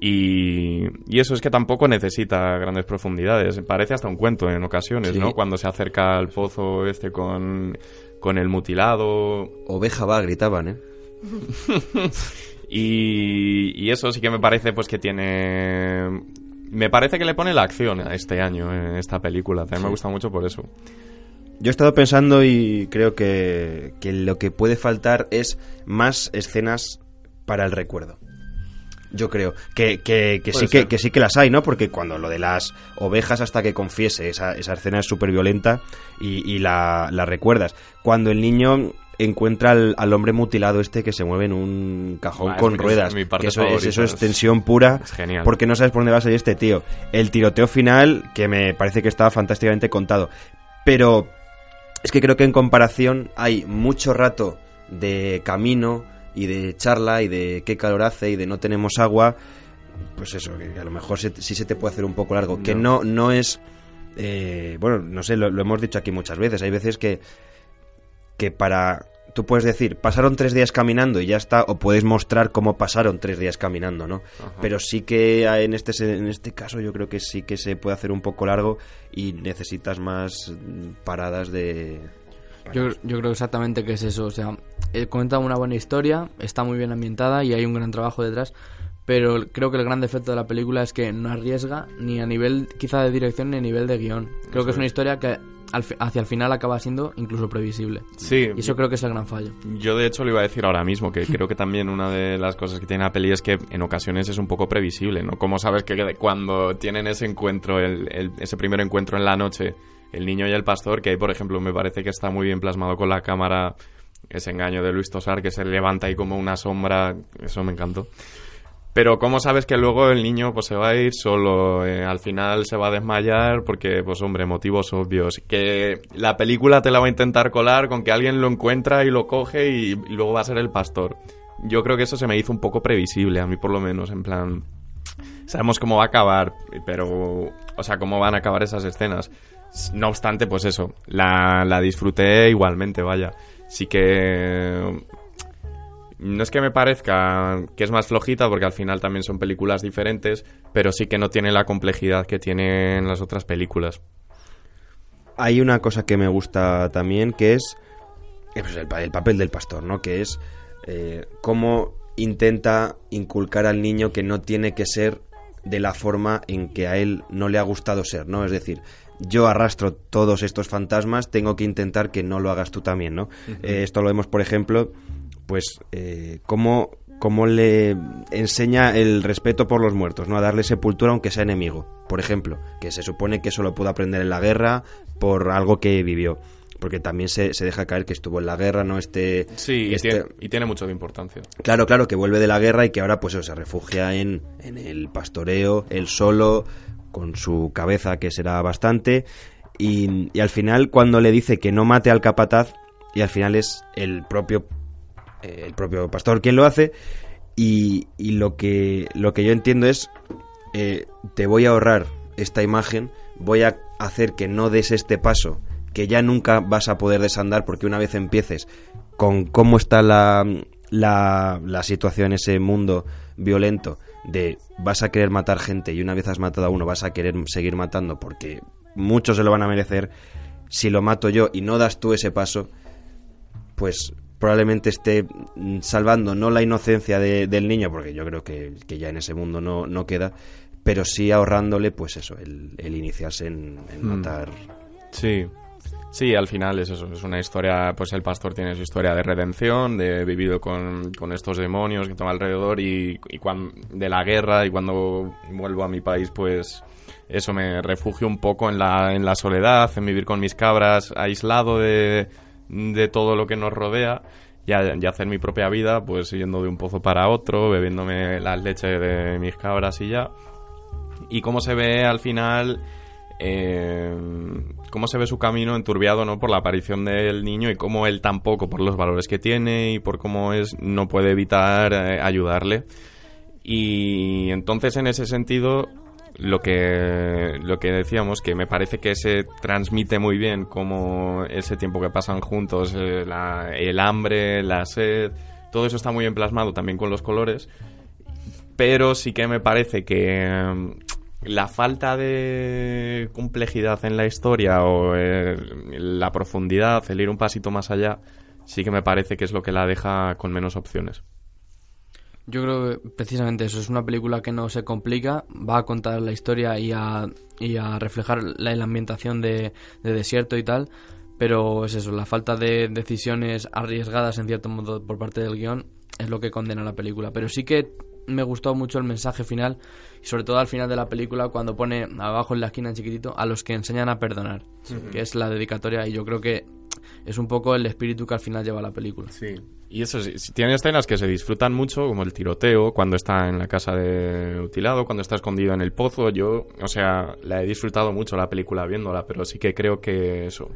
Y, y eso es que tampoco necesita grandes profundidades. Parece hasta un cuento en ocasiones, Sí. ¿no? Cuando se acerca al pozo este con, con el mutilado. Oveja va, gritaban, ¿eh? [LAUGHS] Y, y eso sí que me parece pues que tiene... Me parece que le pone la acción a este año en esta película. También me gusta mucho por eso. Yo he estado pensando y creo que, que lo que puede faltar es más escenas para el recuerdo. Yo creo que, que, que sí que, sí que las hay, ¿no? Porque cuando lo de las ovejas hasta que confiese, esa, esa escena es súper violenta y, y la, la recuerdas. Cuando el niño encuentra al, al hombre mutilado este que se mueve en un cajón Ah, con ruedas. es que eso, es, eso tensión pura. es genial. Porque no sabes por dónde va a salir este tío. El tiroteo final, que me parece que estaba fantásticamente contado. Pero es que creo que en comparación hay mucho rato de camino y de charla y de qué calor hace y de no tenemos agua. Pues eso, que a lo mejor se- sí se te puede hacer un poco largo. Que no, no es. eh, bueno, no sé, lo, lo hemos dicho aquí muchas veces. Hay veces que. Que para. Tú puedes decir, pasaron tres días caminando y ya está, o puedes mostrar cómo pasaron tres días caminando, ¿no? Pero sí que en este, en este caso yo creo que sí que se puede hacer un poco largo y necesitas más mm, paradas de... Yo, yo creo exactamente que es eso. O sea, eh, cuenta una buena historia, está muy bien ambientada y hay un gran trabajo detrás. Pero creo que el gran defecto de la película es que no arriesga ni a nivel quizá de dirección ni a nivel de guion. Creo que es una historia que hacia el final acaba siendo incluso previsible. Sí, Y eso creo que es el gran fallo. Yo de hecho lo iba a decir ahora mismo, que creo que también una de las cosas que tiene la peli es que en ocasiones es un poco previsible, ¿no? Como sabes que cuando tienen ese encuentro, el, el- ese primer encuentro en la noche, el niño y el pastor, que ahí por ejemplo me parece que está muy bien plasmado con la cámara, ese engaño de Luis Tosar que se levanta ahí como una sombra, eso me encantó. Pero ¿cómo sabes que luego el niño pues se va a ir solo? eh, al final se va a desmayar porque, pues hombre, motivos obvios. Que la película te la va a intentar colar con que alguien lo encuentra y lo coge y, y luego va a ser el pastor. Yo creo que eso se me hizo un poco previsible, a mí por lo menos, en plan... Sabemos cómo va a acabar, pero... O sea, cómo van a acabar esas escenas. No obstante, pues eso, la, la disfruté igualmente, vaya. Sí que no es que me parezca que es más flojita, porque al final también son películas diferentes, pero sí que no tiene la complejidad que tienen las otras películas. Hay una cosa que me gusta también, que es eh, pues, el, pa- el papel del pastor, ¿no? Que es eh, cómo intenta inculcar al niño que no tiene que ser de la forma en que a él no le ha gustado ser, ¿no? Es decir, yo arrastro todos estos fantasmas, tengo que intentar que no lo hagas tú también, ¿no? Eh, esto lo vemos, por ejemplo, pues eh, cómo, cómo le enseña el respeto por los muertos, ¿no? A darle sepultura aunque sea enemigo, por ejemplo, que se supone que eso lo pudo aprender en la guerra por algo que vivió. Porque también se, se deja caer que estuvo en la guerra, ¿no? Este, Sí, y, este- tiene, y tiene mucho de importancia. Claro, claro, que vuelve de la guerra y que ahora pues eso, se refugia en, en el pastoreo, él solo, con su cabeza que será bastante. Y, y al final cuando le dice que no mate al capataz, y al final es el propio, eh, el propio pastor quien lo hace, y, lo, que, lo que yo entiendo es, eh, te voy a ahorrar esta imagen, voy a hacer que no des este paso que ya nunca vas a poder desandar porque una vez empieces con cómo está la, la, la situación ese mundo violento de vas a querer matar gente y una vez has matado a uno vas a querer seguir matando porque muchos se lo van a merecer, si lo mato yo y no das tú ese paso, pues probablemente esté mm, salvando no la inocencia de- del niño, porque yo creo que, que ya en ese mundo no, no queda, pero sí ahorrándole pues eso, el, el iniciarse en, en Mm. matar. Sí. Sí, al final es eso, es una historia, pues el pastor tiene su historia de redención, de vivido con, con estos demonios que toma alrededor y, y de la guerra y cuando vuelvo a mi país, pues eso me refugio un poco en la, en la soledad, en vivir con mis cabras, aislado de, de todo lo que nos rodea y, a- hacer mi propia vida, pues yendo de un pozo para otro, bebiéndome las leches de mis cabras y ya. Y cómo se ve al final eh, cómo se ve su camino enturbiado no por la aparición del niño y cómo él tampoco por los valores que tiene y por cómo es no puede evitar eh, ayudarle. Y entonces en ese sentido lo que lo que decíamos que me parece que se transmite muy bien como ese tiempo que pasan juntos eh, el hambre la sed todo eso está muy bien plasmado también con los colores. Pero sí que me parece que mm, la falta de complejidad en la historia o eh, la profundidad, el ir un pasito más allá, sí que me parece que es lo que la deja con menos opciones. Yo creo que precisamente eso es una película que no se complica, va a contar la historia y a, y a reflejar la, ambientación de, de desierto y tal, pero es eso, la falta de decisiones arriesgadas en cierto modo por parte del guion es lo que condena la película. Pero sí que me gustó mucho el mensaje final y sobre todo al final de la película cuando pone abajo en la esquina en chiquitito a los que enseñan a perdonar, que es la dedicatoria y yo creo que es un poco el espíritu que al final lleva la película. Sí. Y eso sí, sí, tiene escenas que se disfrutan mucho, como el tiroteo, cuando está en la casa de Utilado, cuando está escondido en el pozo. Yo, o sea, la he disfrutado mucho la película viéndola, pero sí que creo que eso.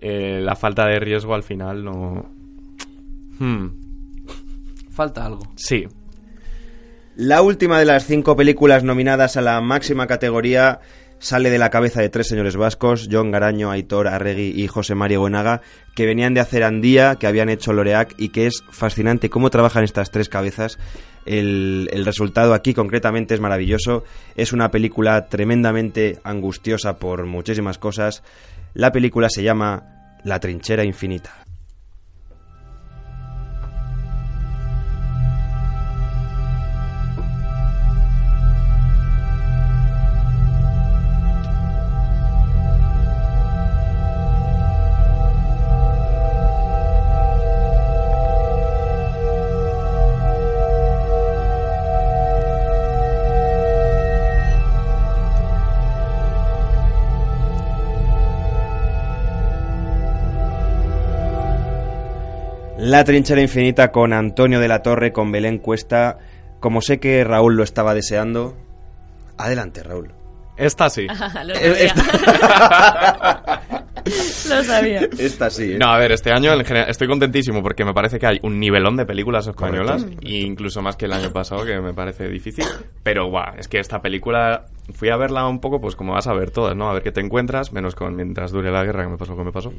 eh, la falta de riesgo al final no. Hmm, Falta algo. sí. La última de las cinco películas nominadas a la máxima categoría sale de la cabeza de tres señores vascos, John Garaño, Aitor Arregui y José Mario Buenaga, que venían de hacer Andía, que habían hecho Loreac y que es fascinante cómo trabajan estas tres cabezas. El resultado aquí concretamente es maravilloso. Es una película tremendamente angustiosa por muchísimas cosas. La película se llama La trinchera infinita. La trinchera infinita con Antonio de la Torre, con Belén Cuesta. Como sé que Raúl lo estaba deseando. Adelante, Raúl. Esta sí. [LAUGHS] Lo Eh. [LAUGHS] [LAUGHS] Lo sabía. Esta sí, ¿eh? No, a ver, este año en general estoy contentísimo porque me parece que hay un nivelón de películas españolas, e incluso más que el año pasado, que me parece difícil. Pero, guau, es que esta película fui a verla un poco, pues como vas a ver todas, ¿no? A ver qué te encuentras, menos con mientras dure la guerra, que me pasó lo que me pasó.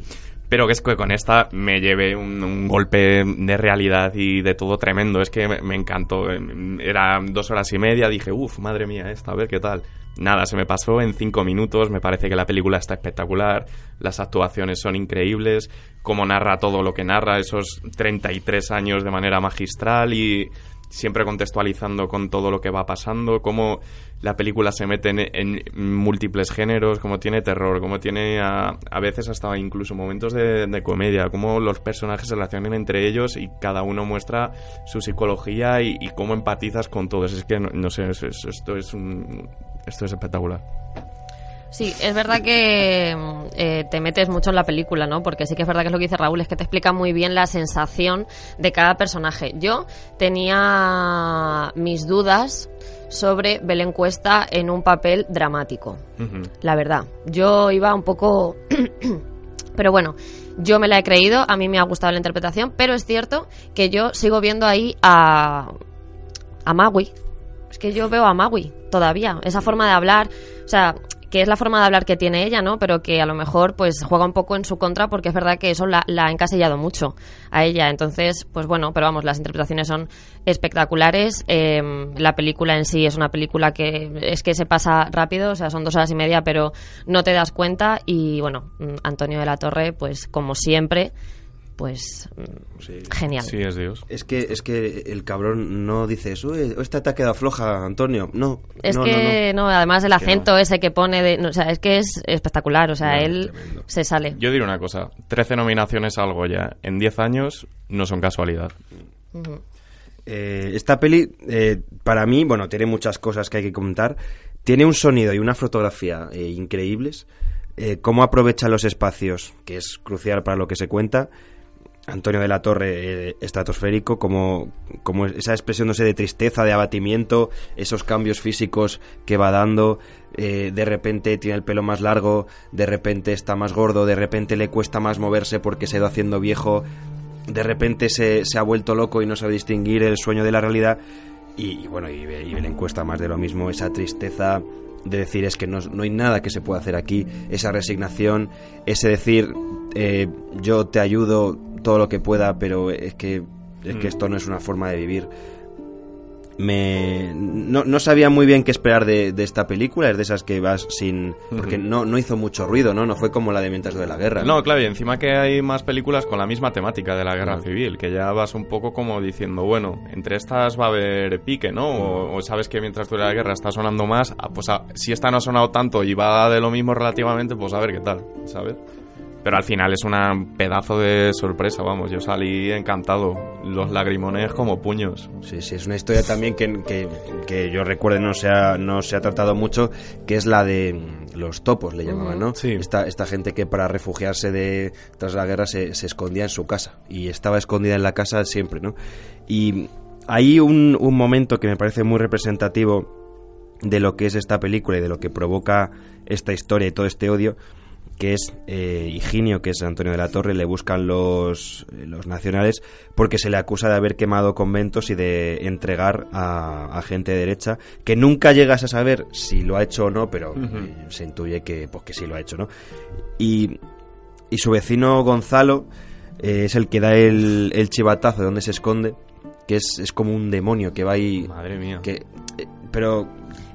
Pero que es que con esta me llevé un, un golpe de realidad y de todo tremendo. Es que me, me encantó. Eran dos horas y media, dije, uff, madre mía, esta, a ver qué tal. Nada, se me pasó en cinco minutos, me parece que la película está espectacular, las actuaciones son increíbles, cómo narra todo lo que narra, esos 33 años de manera magistral y siempre contextualizando con todo lo que va pasando, cómo la película se mete en, múltiples géneros, como tiene terror, como tiene a, a veces hasta incluso momentos de, de comedia, cómo los personajes se relacionan entre ellos y cada uno muestra su psicología y, cómo empatizas con todos. Es que no, no sé, es- es- esto es un, esto es espectacular. Sí, es verdad que eh, te metes mucho en la película, ¿no? Porque sí que es verdad que es lo que dice Raúl, es que te explica muy bien la sensación de cada personaje. Yo tenía mis dudas sobre Belén Cuesta en un papel dramático, la verdad. Yo iba un poco... [CLEARS THROAT] pero bueno, yo me la he creído, a mí me ha gustado la interpretación, pero es cierto que yo sigo viendo ahí a, a Maui. Es que yo veo a Maui todavía, esa forma de hablar, o sea, que es la forma de hablar que tiene ella, ¿no? Pero que a lo mejor pues juega un poco en su contra porque es verdad que eso la, ha encasillado mucho a ella. Entonces, pues bueno, pero vamos, las interpretaciones son espectaculares. Eh, la película en sí es una película que es que se pasa rápido, o sea, son dos horas y media, pero no te das cuenta. Y bueno, mm, Antonio de la Torre, pues como siempre, pues mm, genial. Sí, es Dios. Es que, es que el cabrón no dice eso. "Uy, Esta te ha quedado floja, Antonio. No. Es no, que no, no, además el Que acento ese que pone de, no, o sea, es que es espectacular, o sea, No, él tremendo. se sale. Yo diré una cosa, 13 nominaciones al Goya en 10 años no son casualidad. Eh, esta peli, eh, para mí, bueno, tiene muchas cosas que hay que comentar. Tiene un sonido y una fotografía eh, increíbles. Eh, cómo aprovecha los espacios, que es crucial para lo que se cuenta. Antonio de la Torre, eh, estratosférico, como, como esa expresión, no sé, de tristeza, de abatimiento, esos cambios físicos que va dando. eh, de repente tiene el pelo más largo, de repente está más gordo, de repente le cuesta más moverse porque se ido haciendo viejo de repente se, se ha vuelto loco y no sabe distinguir el sueño de la realidad. Y, bueno, y, Be- y Belén cuesta más de lo mismo, esa tristeza de decir es que no, no hay nada que se pueda hacer aquí, esa resignación, ese decir eh, yo te ayudo todo lo que pueda, pero es que, es que Mm. esto no es una forma de vivir. Me, no, no sabía muy bien qué esperar de, de esta película, es de esas que vas sin... Porque no, no hizo mucho ruido, ¿no? No fue como la de Mientras de la Guerra. No, claro, y encima que hay más películas con la misma temática de la guerra civil, que ya vas un poco como diciendo, bueno, entre estas va a haber pique, ¿no? O, o sabes que mientras dure la guerra está sonando más, ah, pues ah, si esta no ha sonado tanto y va de lo mismo relativamente, pues a ver qué tal, ¿sabes? Pero al final es un pedazo de sorpresa, vamos. Yo salí encantado. Los lagrimones como puños. Sí, sí, es una historia también que, que, que yo recuerdo no se, ha, no se ha tratado mucho, que es la de los topos, le llamaban, ¿no? Sí. Esta, esta gente que para refugiarse de tras la guerra se, se escondía en su casa y estaba escondida en la casa siempre, ¿no? Y hay un, un momento que me parece muy representativo de lo que es esta película y de lo que provoca esta historia y todo este odio, que es eh, Higinio, que es Antonio de la Torre, le buscan los, los nacionales porque se le acusa de haber quemado conventos y de entregar a, a gente de derecha, que nunca llegas a saber si lo ha hecho o no, pero eh, se intuye que, pues, que sí lo ha hecho, ¿no? Y, y su vecino Gonzalo eh, es el que da el, el chivatazo de donde se esconde, que es, es como un demonio que va ahí... Madre mía. Que, eh, pero,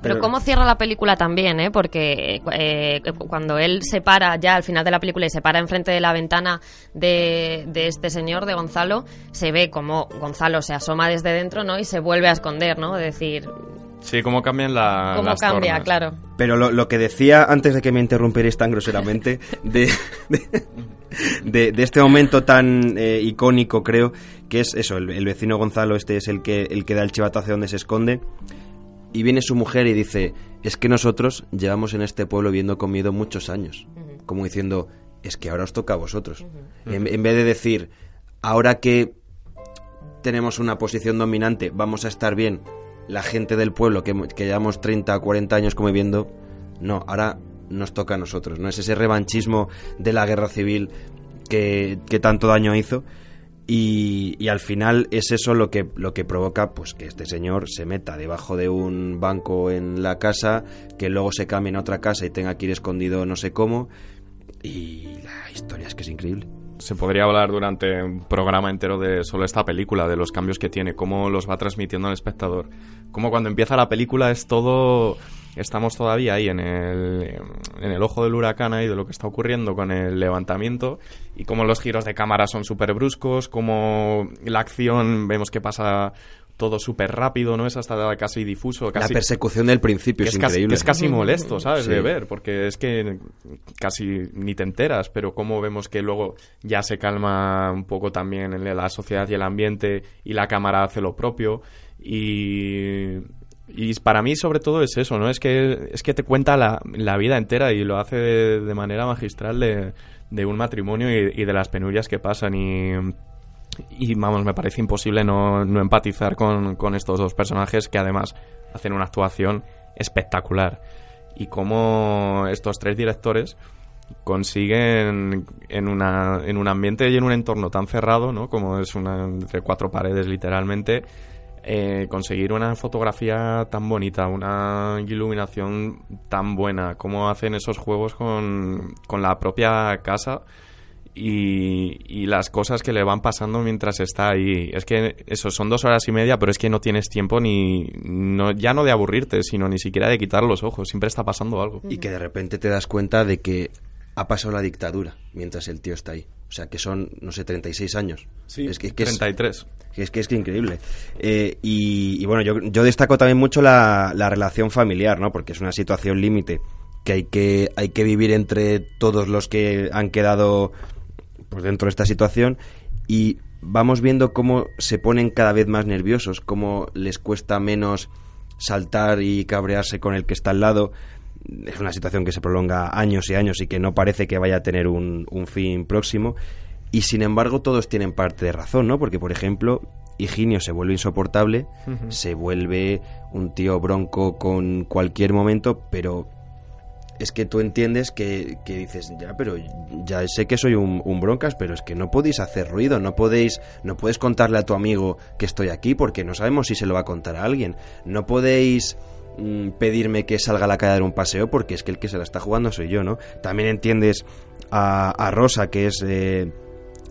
Pero cómo cierra la película también, ¿eh? Porque eh, cuando él se para ya al final de la película y se para enfrente de la ventana de, de este señor, de Gonzalo, se ve como Gonzalo se asoma desde dentro, ¿no? Y se vuelve a esconder, ¿no? Es decir, Sí, cómo cambian la, cómo las cambia, tornas. claro. Pero lo, lo que decía antes de que me interrumpierais tan groseramente, de, de, [LAUGHS] de- de este momento tan eh, icónico, creo, que es eso, el, el vecino Gonzalo este es el que, el que da el chivato hacia donde se esconde, y viene su mujer y dice, es que nosotros llevamos en este pueblo viviendo con miedo muchos años, como diciendo, es que ahora os toca a vosotros. en, en vez de decir, ahora que tenemos una posición dominante, vamos a estar bien, la gente del pueblo que, que llevamos 30 o 40 años conviviendo, no, ahora nos toca a nosotros, ¿no? Es ese revanchismo de la guerra civil que, que tanto daño hizo. Y, y al final es eso lo que, lo que provoca pues que este señor se meta debajo de un banco en la casa, que luego se cambie a otra casa y tenga que ir escondido no sé cómo. Y la historia es que es increíble. Se podría hablar durante un programa entero de solo esta película, de los cambios que tiene, cómo los va transmitiendo al espectador. Cómo cuando empieza la película es todo... Estamos todavía ahí en el, en el ojo del huracán ahí de lo que está ocurriendo con el levantamiento y cómo los giros de cámara son súper bruscos, cómo la acción vemos que pasa todo súper rápido, ¿no? Es hasta casi difuso. Casi, la persecución del principio que es, es, casi, increíble. que es casi molesto, ¿sabes? Sí. De ver, porque es que casi ni te enteras, pero cómo vemos que luego ya se calma un poco también en la sociedad y el ambiente y la cámara hace lo propio y... Y para mí sobre todo es eso, ¿no? Es que, es que te cuenta la, la vida entera y lo hace de, manera magistral de, de un matrimonio y, y de las penurias que pasan y... Y vamos, me parece imposible no, no empatizar con, con estos dos personajes que además hacen una actuación espectacular. Y cómo estos tres directores consiguen en, una, en un ambiente y en un entorno tan cerrado, ¿no? Como es una entre cuatro paredes literalmente, eh, conseguir una fotografía tan bonita, una iluminación tan buena, cómo hacen esos juegos con, con la propia casa y, y las cosas que le van pasando mientras está ahí. Es que eso son dos horas y media, pero es que no tienes tiempo ni no, ya no de aburrirte, sino ni siquiera de quitar los ojos. Siempre está pasando algo. Y que de repente te das cuenta de que ha pasado la dictadura mientras el tío está ahí. O sea, que son, no sé, 36 años. Sí, es que, que es, 33. que es que es increíble. Eh, y, y bueno, yo, yo destaco también mucho la, la relación familiar, ¿no? Porque es una situación límite que hay que hay que vivir entre todos los que han quedado pues dentro de esta situación y vamos viendo cómo se ponen cada vez más nerviosos, cómo les cuesta menos saltar y cabrearse con el que está al lado. Es una situación que se prolonga años y años y que no parece que vaya a tener un, un fin próximo. Y sin embargo, todos tienen parte de razón, ¿no? Porque, por ejemplo, Higinio se vuelve insoportable, se vuelve un tío bronco con cualquier momento, pero es que tú entiendes que, que dices, ya, pero ya sé que soy un, un broncas, pero es que no podéis hacer ruido, no podéis, no puedes contarle a tu amigo que estoy aquí porque no sabemos si se lo va a contar a alguien. No podéis mm, pedirme que salga a la calle a dar un paseo porque es que el que se la está jugando soy yo, ¿no? También entiendes a, a Rosa, que es eh,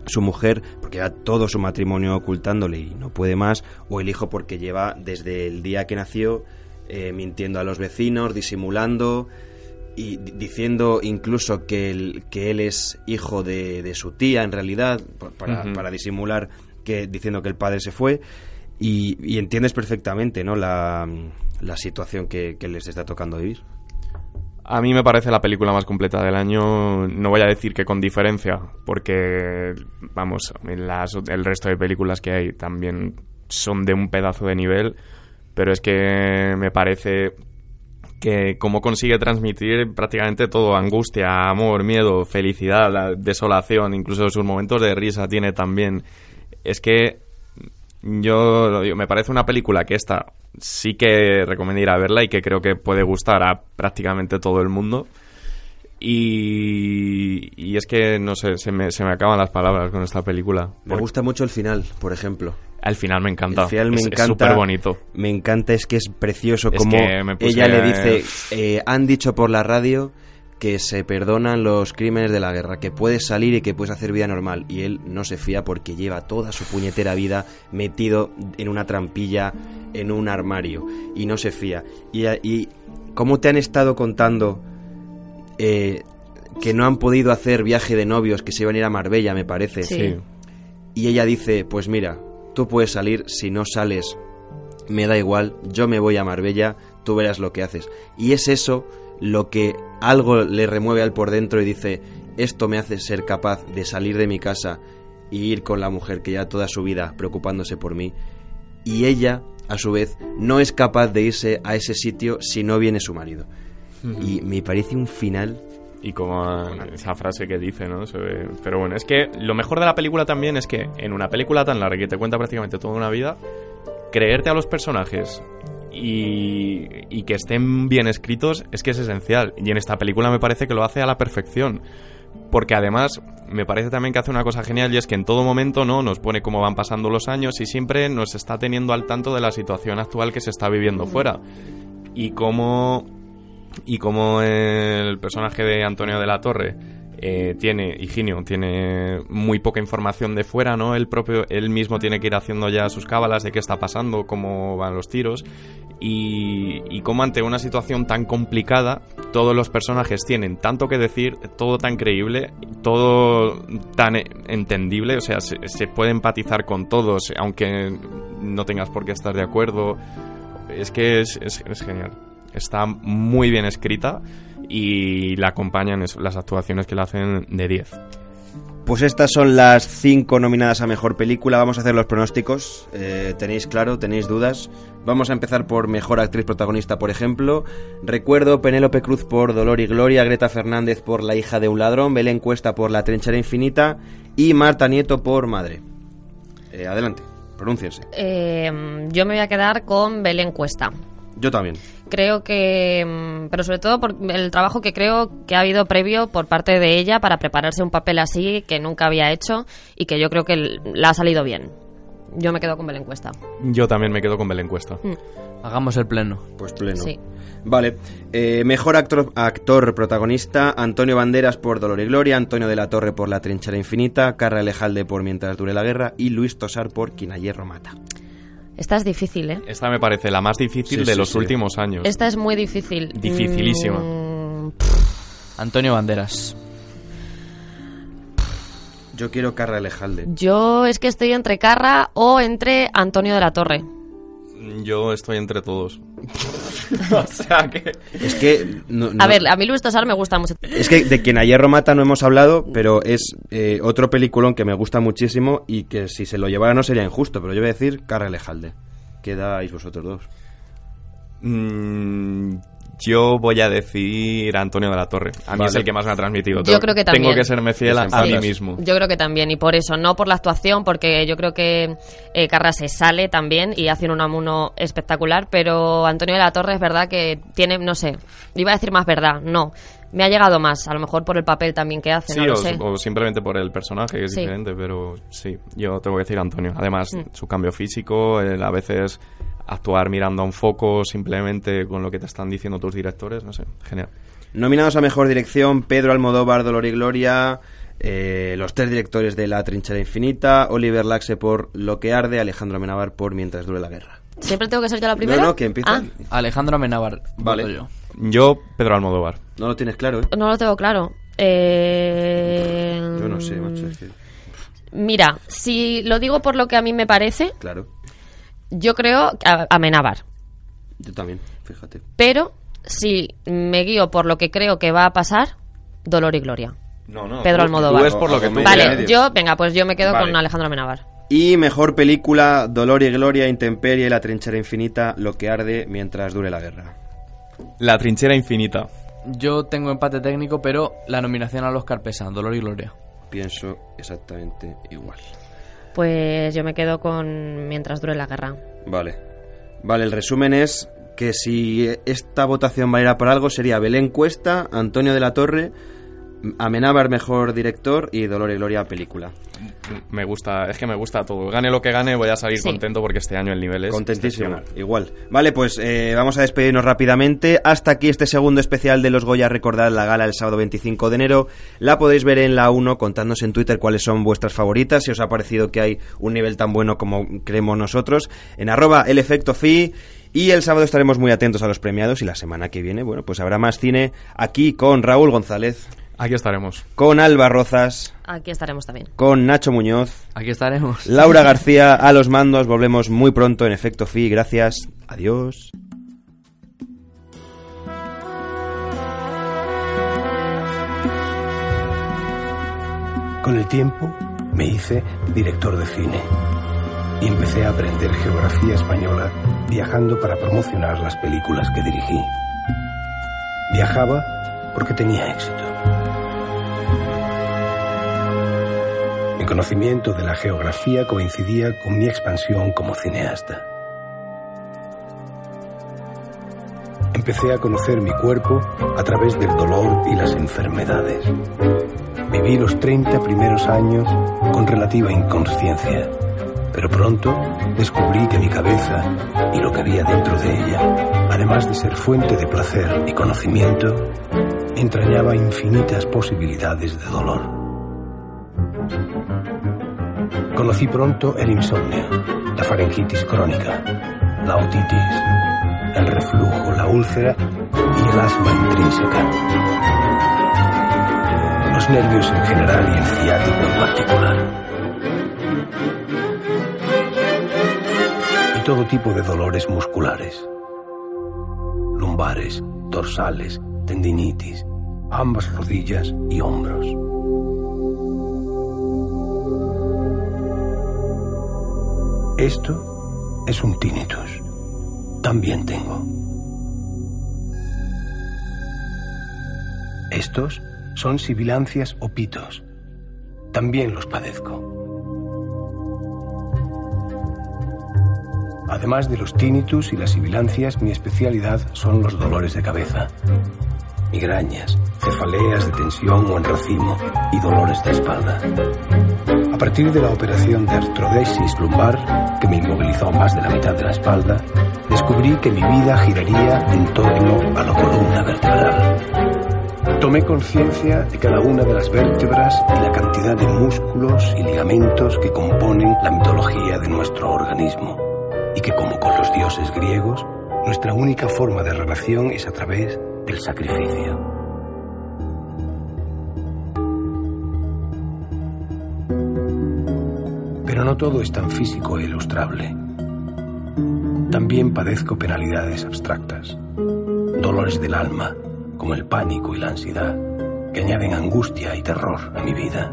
su mujer, porque lleva todo su matrimonio ocultándole y no puede más, o el hijo porque lleva desde el día que nació eh, mintiendo a los vecinos, disimulando y di- diciendo incluso que, el- que él es hijo de, de su tía en realidad, pa- para, para disimular que diciendo que el padre se fue. Y, y entiendes perfectamente ¿no? la, la situación que, que les está tocando vivir. A mí me parece la película más completa del año. No voy a decir que con diferencia, porque, vamos, las- el resto de películas que hay también son de un pedazo de nivel, pero es que me parece que cómo consigue transmitir prácticamente todo, angustia, amor, miedo, felicidad, la desolación, incluso sus momentos de risa tiene también. Es que yo lo digo, me parece una película que esta sí que recomiendo ir a verla y que creo que puede gustar a prácticamente todo el mundo. Y, y es que, no sé, se me, se me acaban las palabras con esta película. Me gusta mucho el final, por ejemplo. al final me encanta. El final me es, encanta. súper bonito. Me encanta, es que es precioso Es como ella le dice, eh, han dicho por la radio que se perdonan los crímenes de la guerra, que puedes salir y que puedes hacer vida normal. Y él no se fía porque lleva toda su puñetera vida metido en una trampilla, en un armario, y no se fía. Y, y cómo te han estado contando eh, que no han podido hacer viaje de novios, que se iban a ir a Marbella, me parece. Sí. Sí. Y ella dice, pues mira, tú puedes salir, si no sales, me da igual, yo me voy a Marbella, tú verás lo que haces. Y es eso lo que algo le remueve al por dentro y dice, esto me hace ser capaz de salir de mi casa y ir con la mujer que ya toda su vida preocupándose por mí. Y ella, a su vez, no es capaz de irse a ese sitio si no viene su marido. Y me parece un final Y como esa frase que dice, ¿no? Pero bueno, es que lo mejor de la película también es que en una película tan larga que te cuenta prácticamente toda una vida, creerte a los personajes y, y que estén bien escritos es que es esencial. Y en esta película me parece que lo hace a la perfección. Porque además me parece también que hace una cosa genial y es que en todo momento no nos pone cómo van pasando los años y siempre nos está teniendo al tanto de la situación actual que se está viviendo fuera. Y cómo y como el personaje de Antonio de la Torre eh, tiene, Higinio, tiene muy poca información de fuera, ¿no? Él propio, él mismo tiene que ir haciendo ya sus cábalas de qué está pasando, cómo van los tiros y, y cómo ante una situación tan complicada todos los personajes tienen tanto que decir, todo tan creíble, todo tan entendible, o sea, se, puede empatizar con todos, aunque no tengas por qué estar de acuerdo. Es que es genial. Está muy bien escrita y la acompañan eso, las actuaciones que le hacen de 10. Pues estas son las cinco nominadas a mejor película. Vamos a hacer los pronósticos. Eh, ¿Tenéis claro? ¿Tenéis dudas? Vamos a empezar por mejor actriz protagonista, por ejemplo. Recuerdo Penélope Cruz por Dolor y Gloria, Greta Fernández por La hija de un ladrón, Belén Cuesta por La trinchera infinita y Marta Nieto por Madre. Eh, adelante, pronúnciense. Eh, yo me voy a quedar con Belén Cuesta. Yo también. Creo que, mm, pero sobre todo por el trabajo que creo que ha habido previo por parte de ella para prepararse un papel así que nunca había hecho y que yo creo que la ha salido bien. Yo me quedo con Belén Cuesta. Yo también me quedo con Belén Cuesta. Hagamos el pleno. Pues pleno. Sí. Vale. Eh, mejor actor, actor protagonista, Antonio Banderas por Dolor y Gloria, Antonio de la Torre por La trinchera infinita, Carra Alejalde por Mientras dure la guerra y Luis Tosar por Quien a hierro mata. Esta es difícil, ¿eh? Esta me parece la más difícil Sí, de sí, los sí. últimos años. Esta es muy difícil. Dificilísima. Mm, Antonio Banderas. Yo quiero Carra Alejalde. yo es que estoy entre Carra o entre Antonio de la Torre. Yo estoy entre todos. [LAUGHS] [LAUGHS] o sea que... Es que. no- no- A ver, a mí Luis Tosar me gusta mucho. Es que de quien a hierro mata no hemos hablado, pero es eh, otro peliculón que me gusta muchísimo y que si se lo llevara no sería injusto, pero yo voy a decir Carra Alejalde. Quedáis vosotros dos. Mm, yo voy a decir Antonio de la Torre. A mí Vale. es el que más me ha transmitido. Yo creo que también. Tengo que serme fiel a, a mí mismo. Yo creo que también, y por eso, no por la actuación, porque yo creo que eh, Carra se sale también y hace un Unamuno espectacular, pero Antonio de la Torre es verdad que tiene, no sé, iba a decir más verdad, no. Me ha llegado más, a lo mejor por el papel también que hace, Sí, no lo o, sé. o simplemente por el personaje, que es Sí. diferente, pero sí, yo tengo que decir Antonio. Además, Mm. su cambio físico, el a veces actuar mirando a un foco simplemente con lo que te están diciendo tus directores, no sé, genial. Nominados a mejor dirección: Pedro Almodóvar, Dolor y Gloria. eh, los tres directores de La Trinchera Infinita, Oliver Laxe por Lo que arde, Alejandro Amenábar por Mientras dure la guerra. ¿Siempre tengo que ser yo la primera? No, no, que empieza. Ah, Alejandro Amenábar. Vale. voto yo. Yo, Pedro Almodóvar. No lo tienes claro, ¿eh? no lo tengo claro. Eh, Yo no sé, macho. es que- Mira, si lo digo por lo que a mí me parece, Claro, yo creo que a- Amenábar. yo también, fíjate. Pero si me guío por lo que creo que va a pasar, Dolor y Gloria. No, no. Pedro tú- Almodóvar. Tú es por lo que Vale, yo, venga, pues yo me quedo Vale. con Alejandro Amenábar. Y mejor película, Dolor y Gloria, Intemperie, La trinchera infinita, Lo que arde mientras dure la guerra. La trinchera infinita. Yo tengo empate técnico, pero la nominación al Oscar pesa, Dolor y Gloria. Pienso exactamente igual. Pues yo me quedo con Mientras dure la guerra. Vale. Vale, el resumen es que si esta votación valiera por algo sería Belén Cuesta, Antonio de la Torre, Amenábar mejor director y Dolor y Gloria película. Me gusta, es que me gusta todo. Gane lo que gane, voy a salir Sí. contento porque este año el nivel es Contentísimo, igual. Vale, pues eh, vamos a despedirnos rápidamente. Hasta aquí este segundo especial de los Goya. Recordad la gala el sábado 25 de enero. La podéis ver en la 1. Contadnos en Twitter cuáles son vuestras favoritas. Si os ha parecido que hay un nivel tan bueno como creemos nosotros. En arroba el efecto fi. Y el sábado estaremos muy atentos a los premiados. Y la semana que viene, bueno, pues habrá más cine aquí con Raúl González, Aquí estaremos. con Alba Rozas, Aquí estaremos también. con Nacho Muñoz. Aquí estaremos. Laura [LAUGHS] García a los mandos. Volvemos muy pronto en Efecto Fi. Gracias. Adiós. Con el tiempo me hice director de cine y empecé a aprender geografía española viajando para promocionar las películas que dirigí. Viajaba porque tenía éxito. Mi conocimiento de la geografía coincidía con mi expansión como cineasta. Empecé a conocer mi cuerpo a través del dolor y las enfermedades. Viví los 30 primeros años con relativa inconsciencia, pero pronto descubrí que mi cabeza y lo que había dentro de ella, además de ser fuente de placer y conocimiento, entrañaba infinitas posibilidades de dolor. Conocí pronto el insomnio, la faringitis crónica, la otitis, el reflujo, la úlcera y el asma intrínseca los nervios en general y el ciático en particular. Y todo tipo de dolores musculares. Lumbares, dorsales, tendinitis, ambas rodillas y hombros. Esto es un tinnitus. También tengo. Estos son sibilancias o pitos. También los padezco. Además de los tinnitus y las sibilancias, mi especialidad son los dolores de cabeza. Migrañas, cefaleas de tensión o en racimo y dolores de espalda. A partir de la operación de artrodesis lumbar, que me inmovilizó más de la mitad de la espalda, descubrí que mi vida giraría en torno a la columna vertebral. Tomé conciencia de cada una de las vértebras y la cantidad de músculos y ligamentos que componen la mitología de nuestro organismo, y que como con los dioses griegos, nuestra única forma de relación es a través del sacrificio. Pero no todo es tan físico e ilustrable. También padezco penalidades abstractas, dolores del alma, como el pánico y la ansiedad, que añaden angustia y terror a mi vida.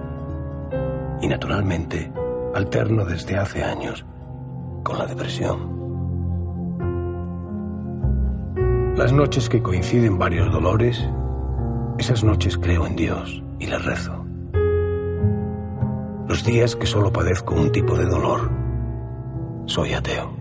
Y naturalmente, alterno desde hace años con la depresión. Las noches que coinciden varios dolores, esas noches creo en Dios y le rezo. Los días que solo padezco un tipo de dolor, soy ateo.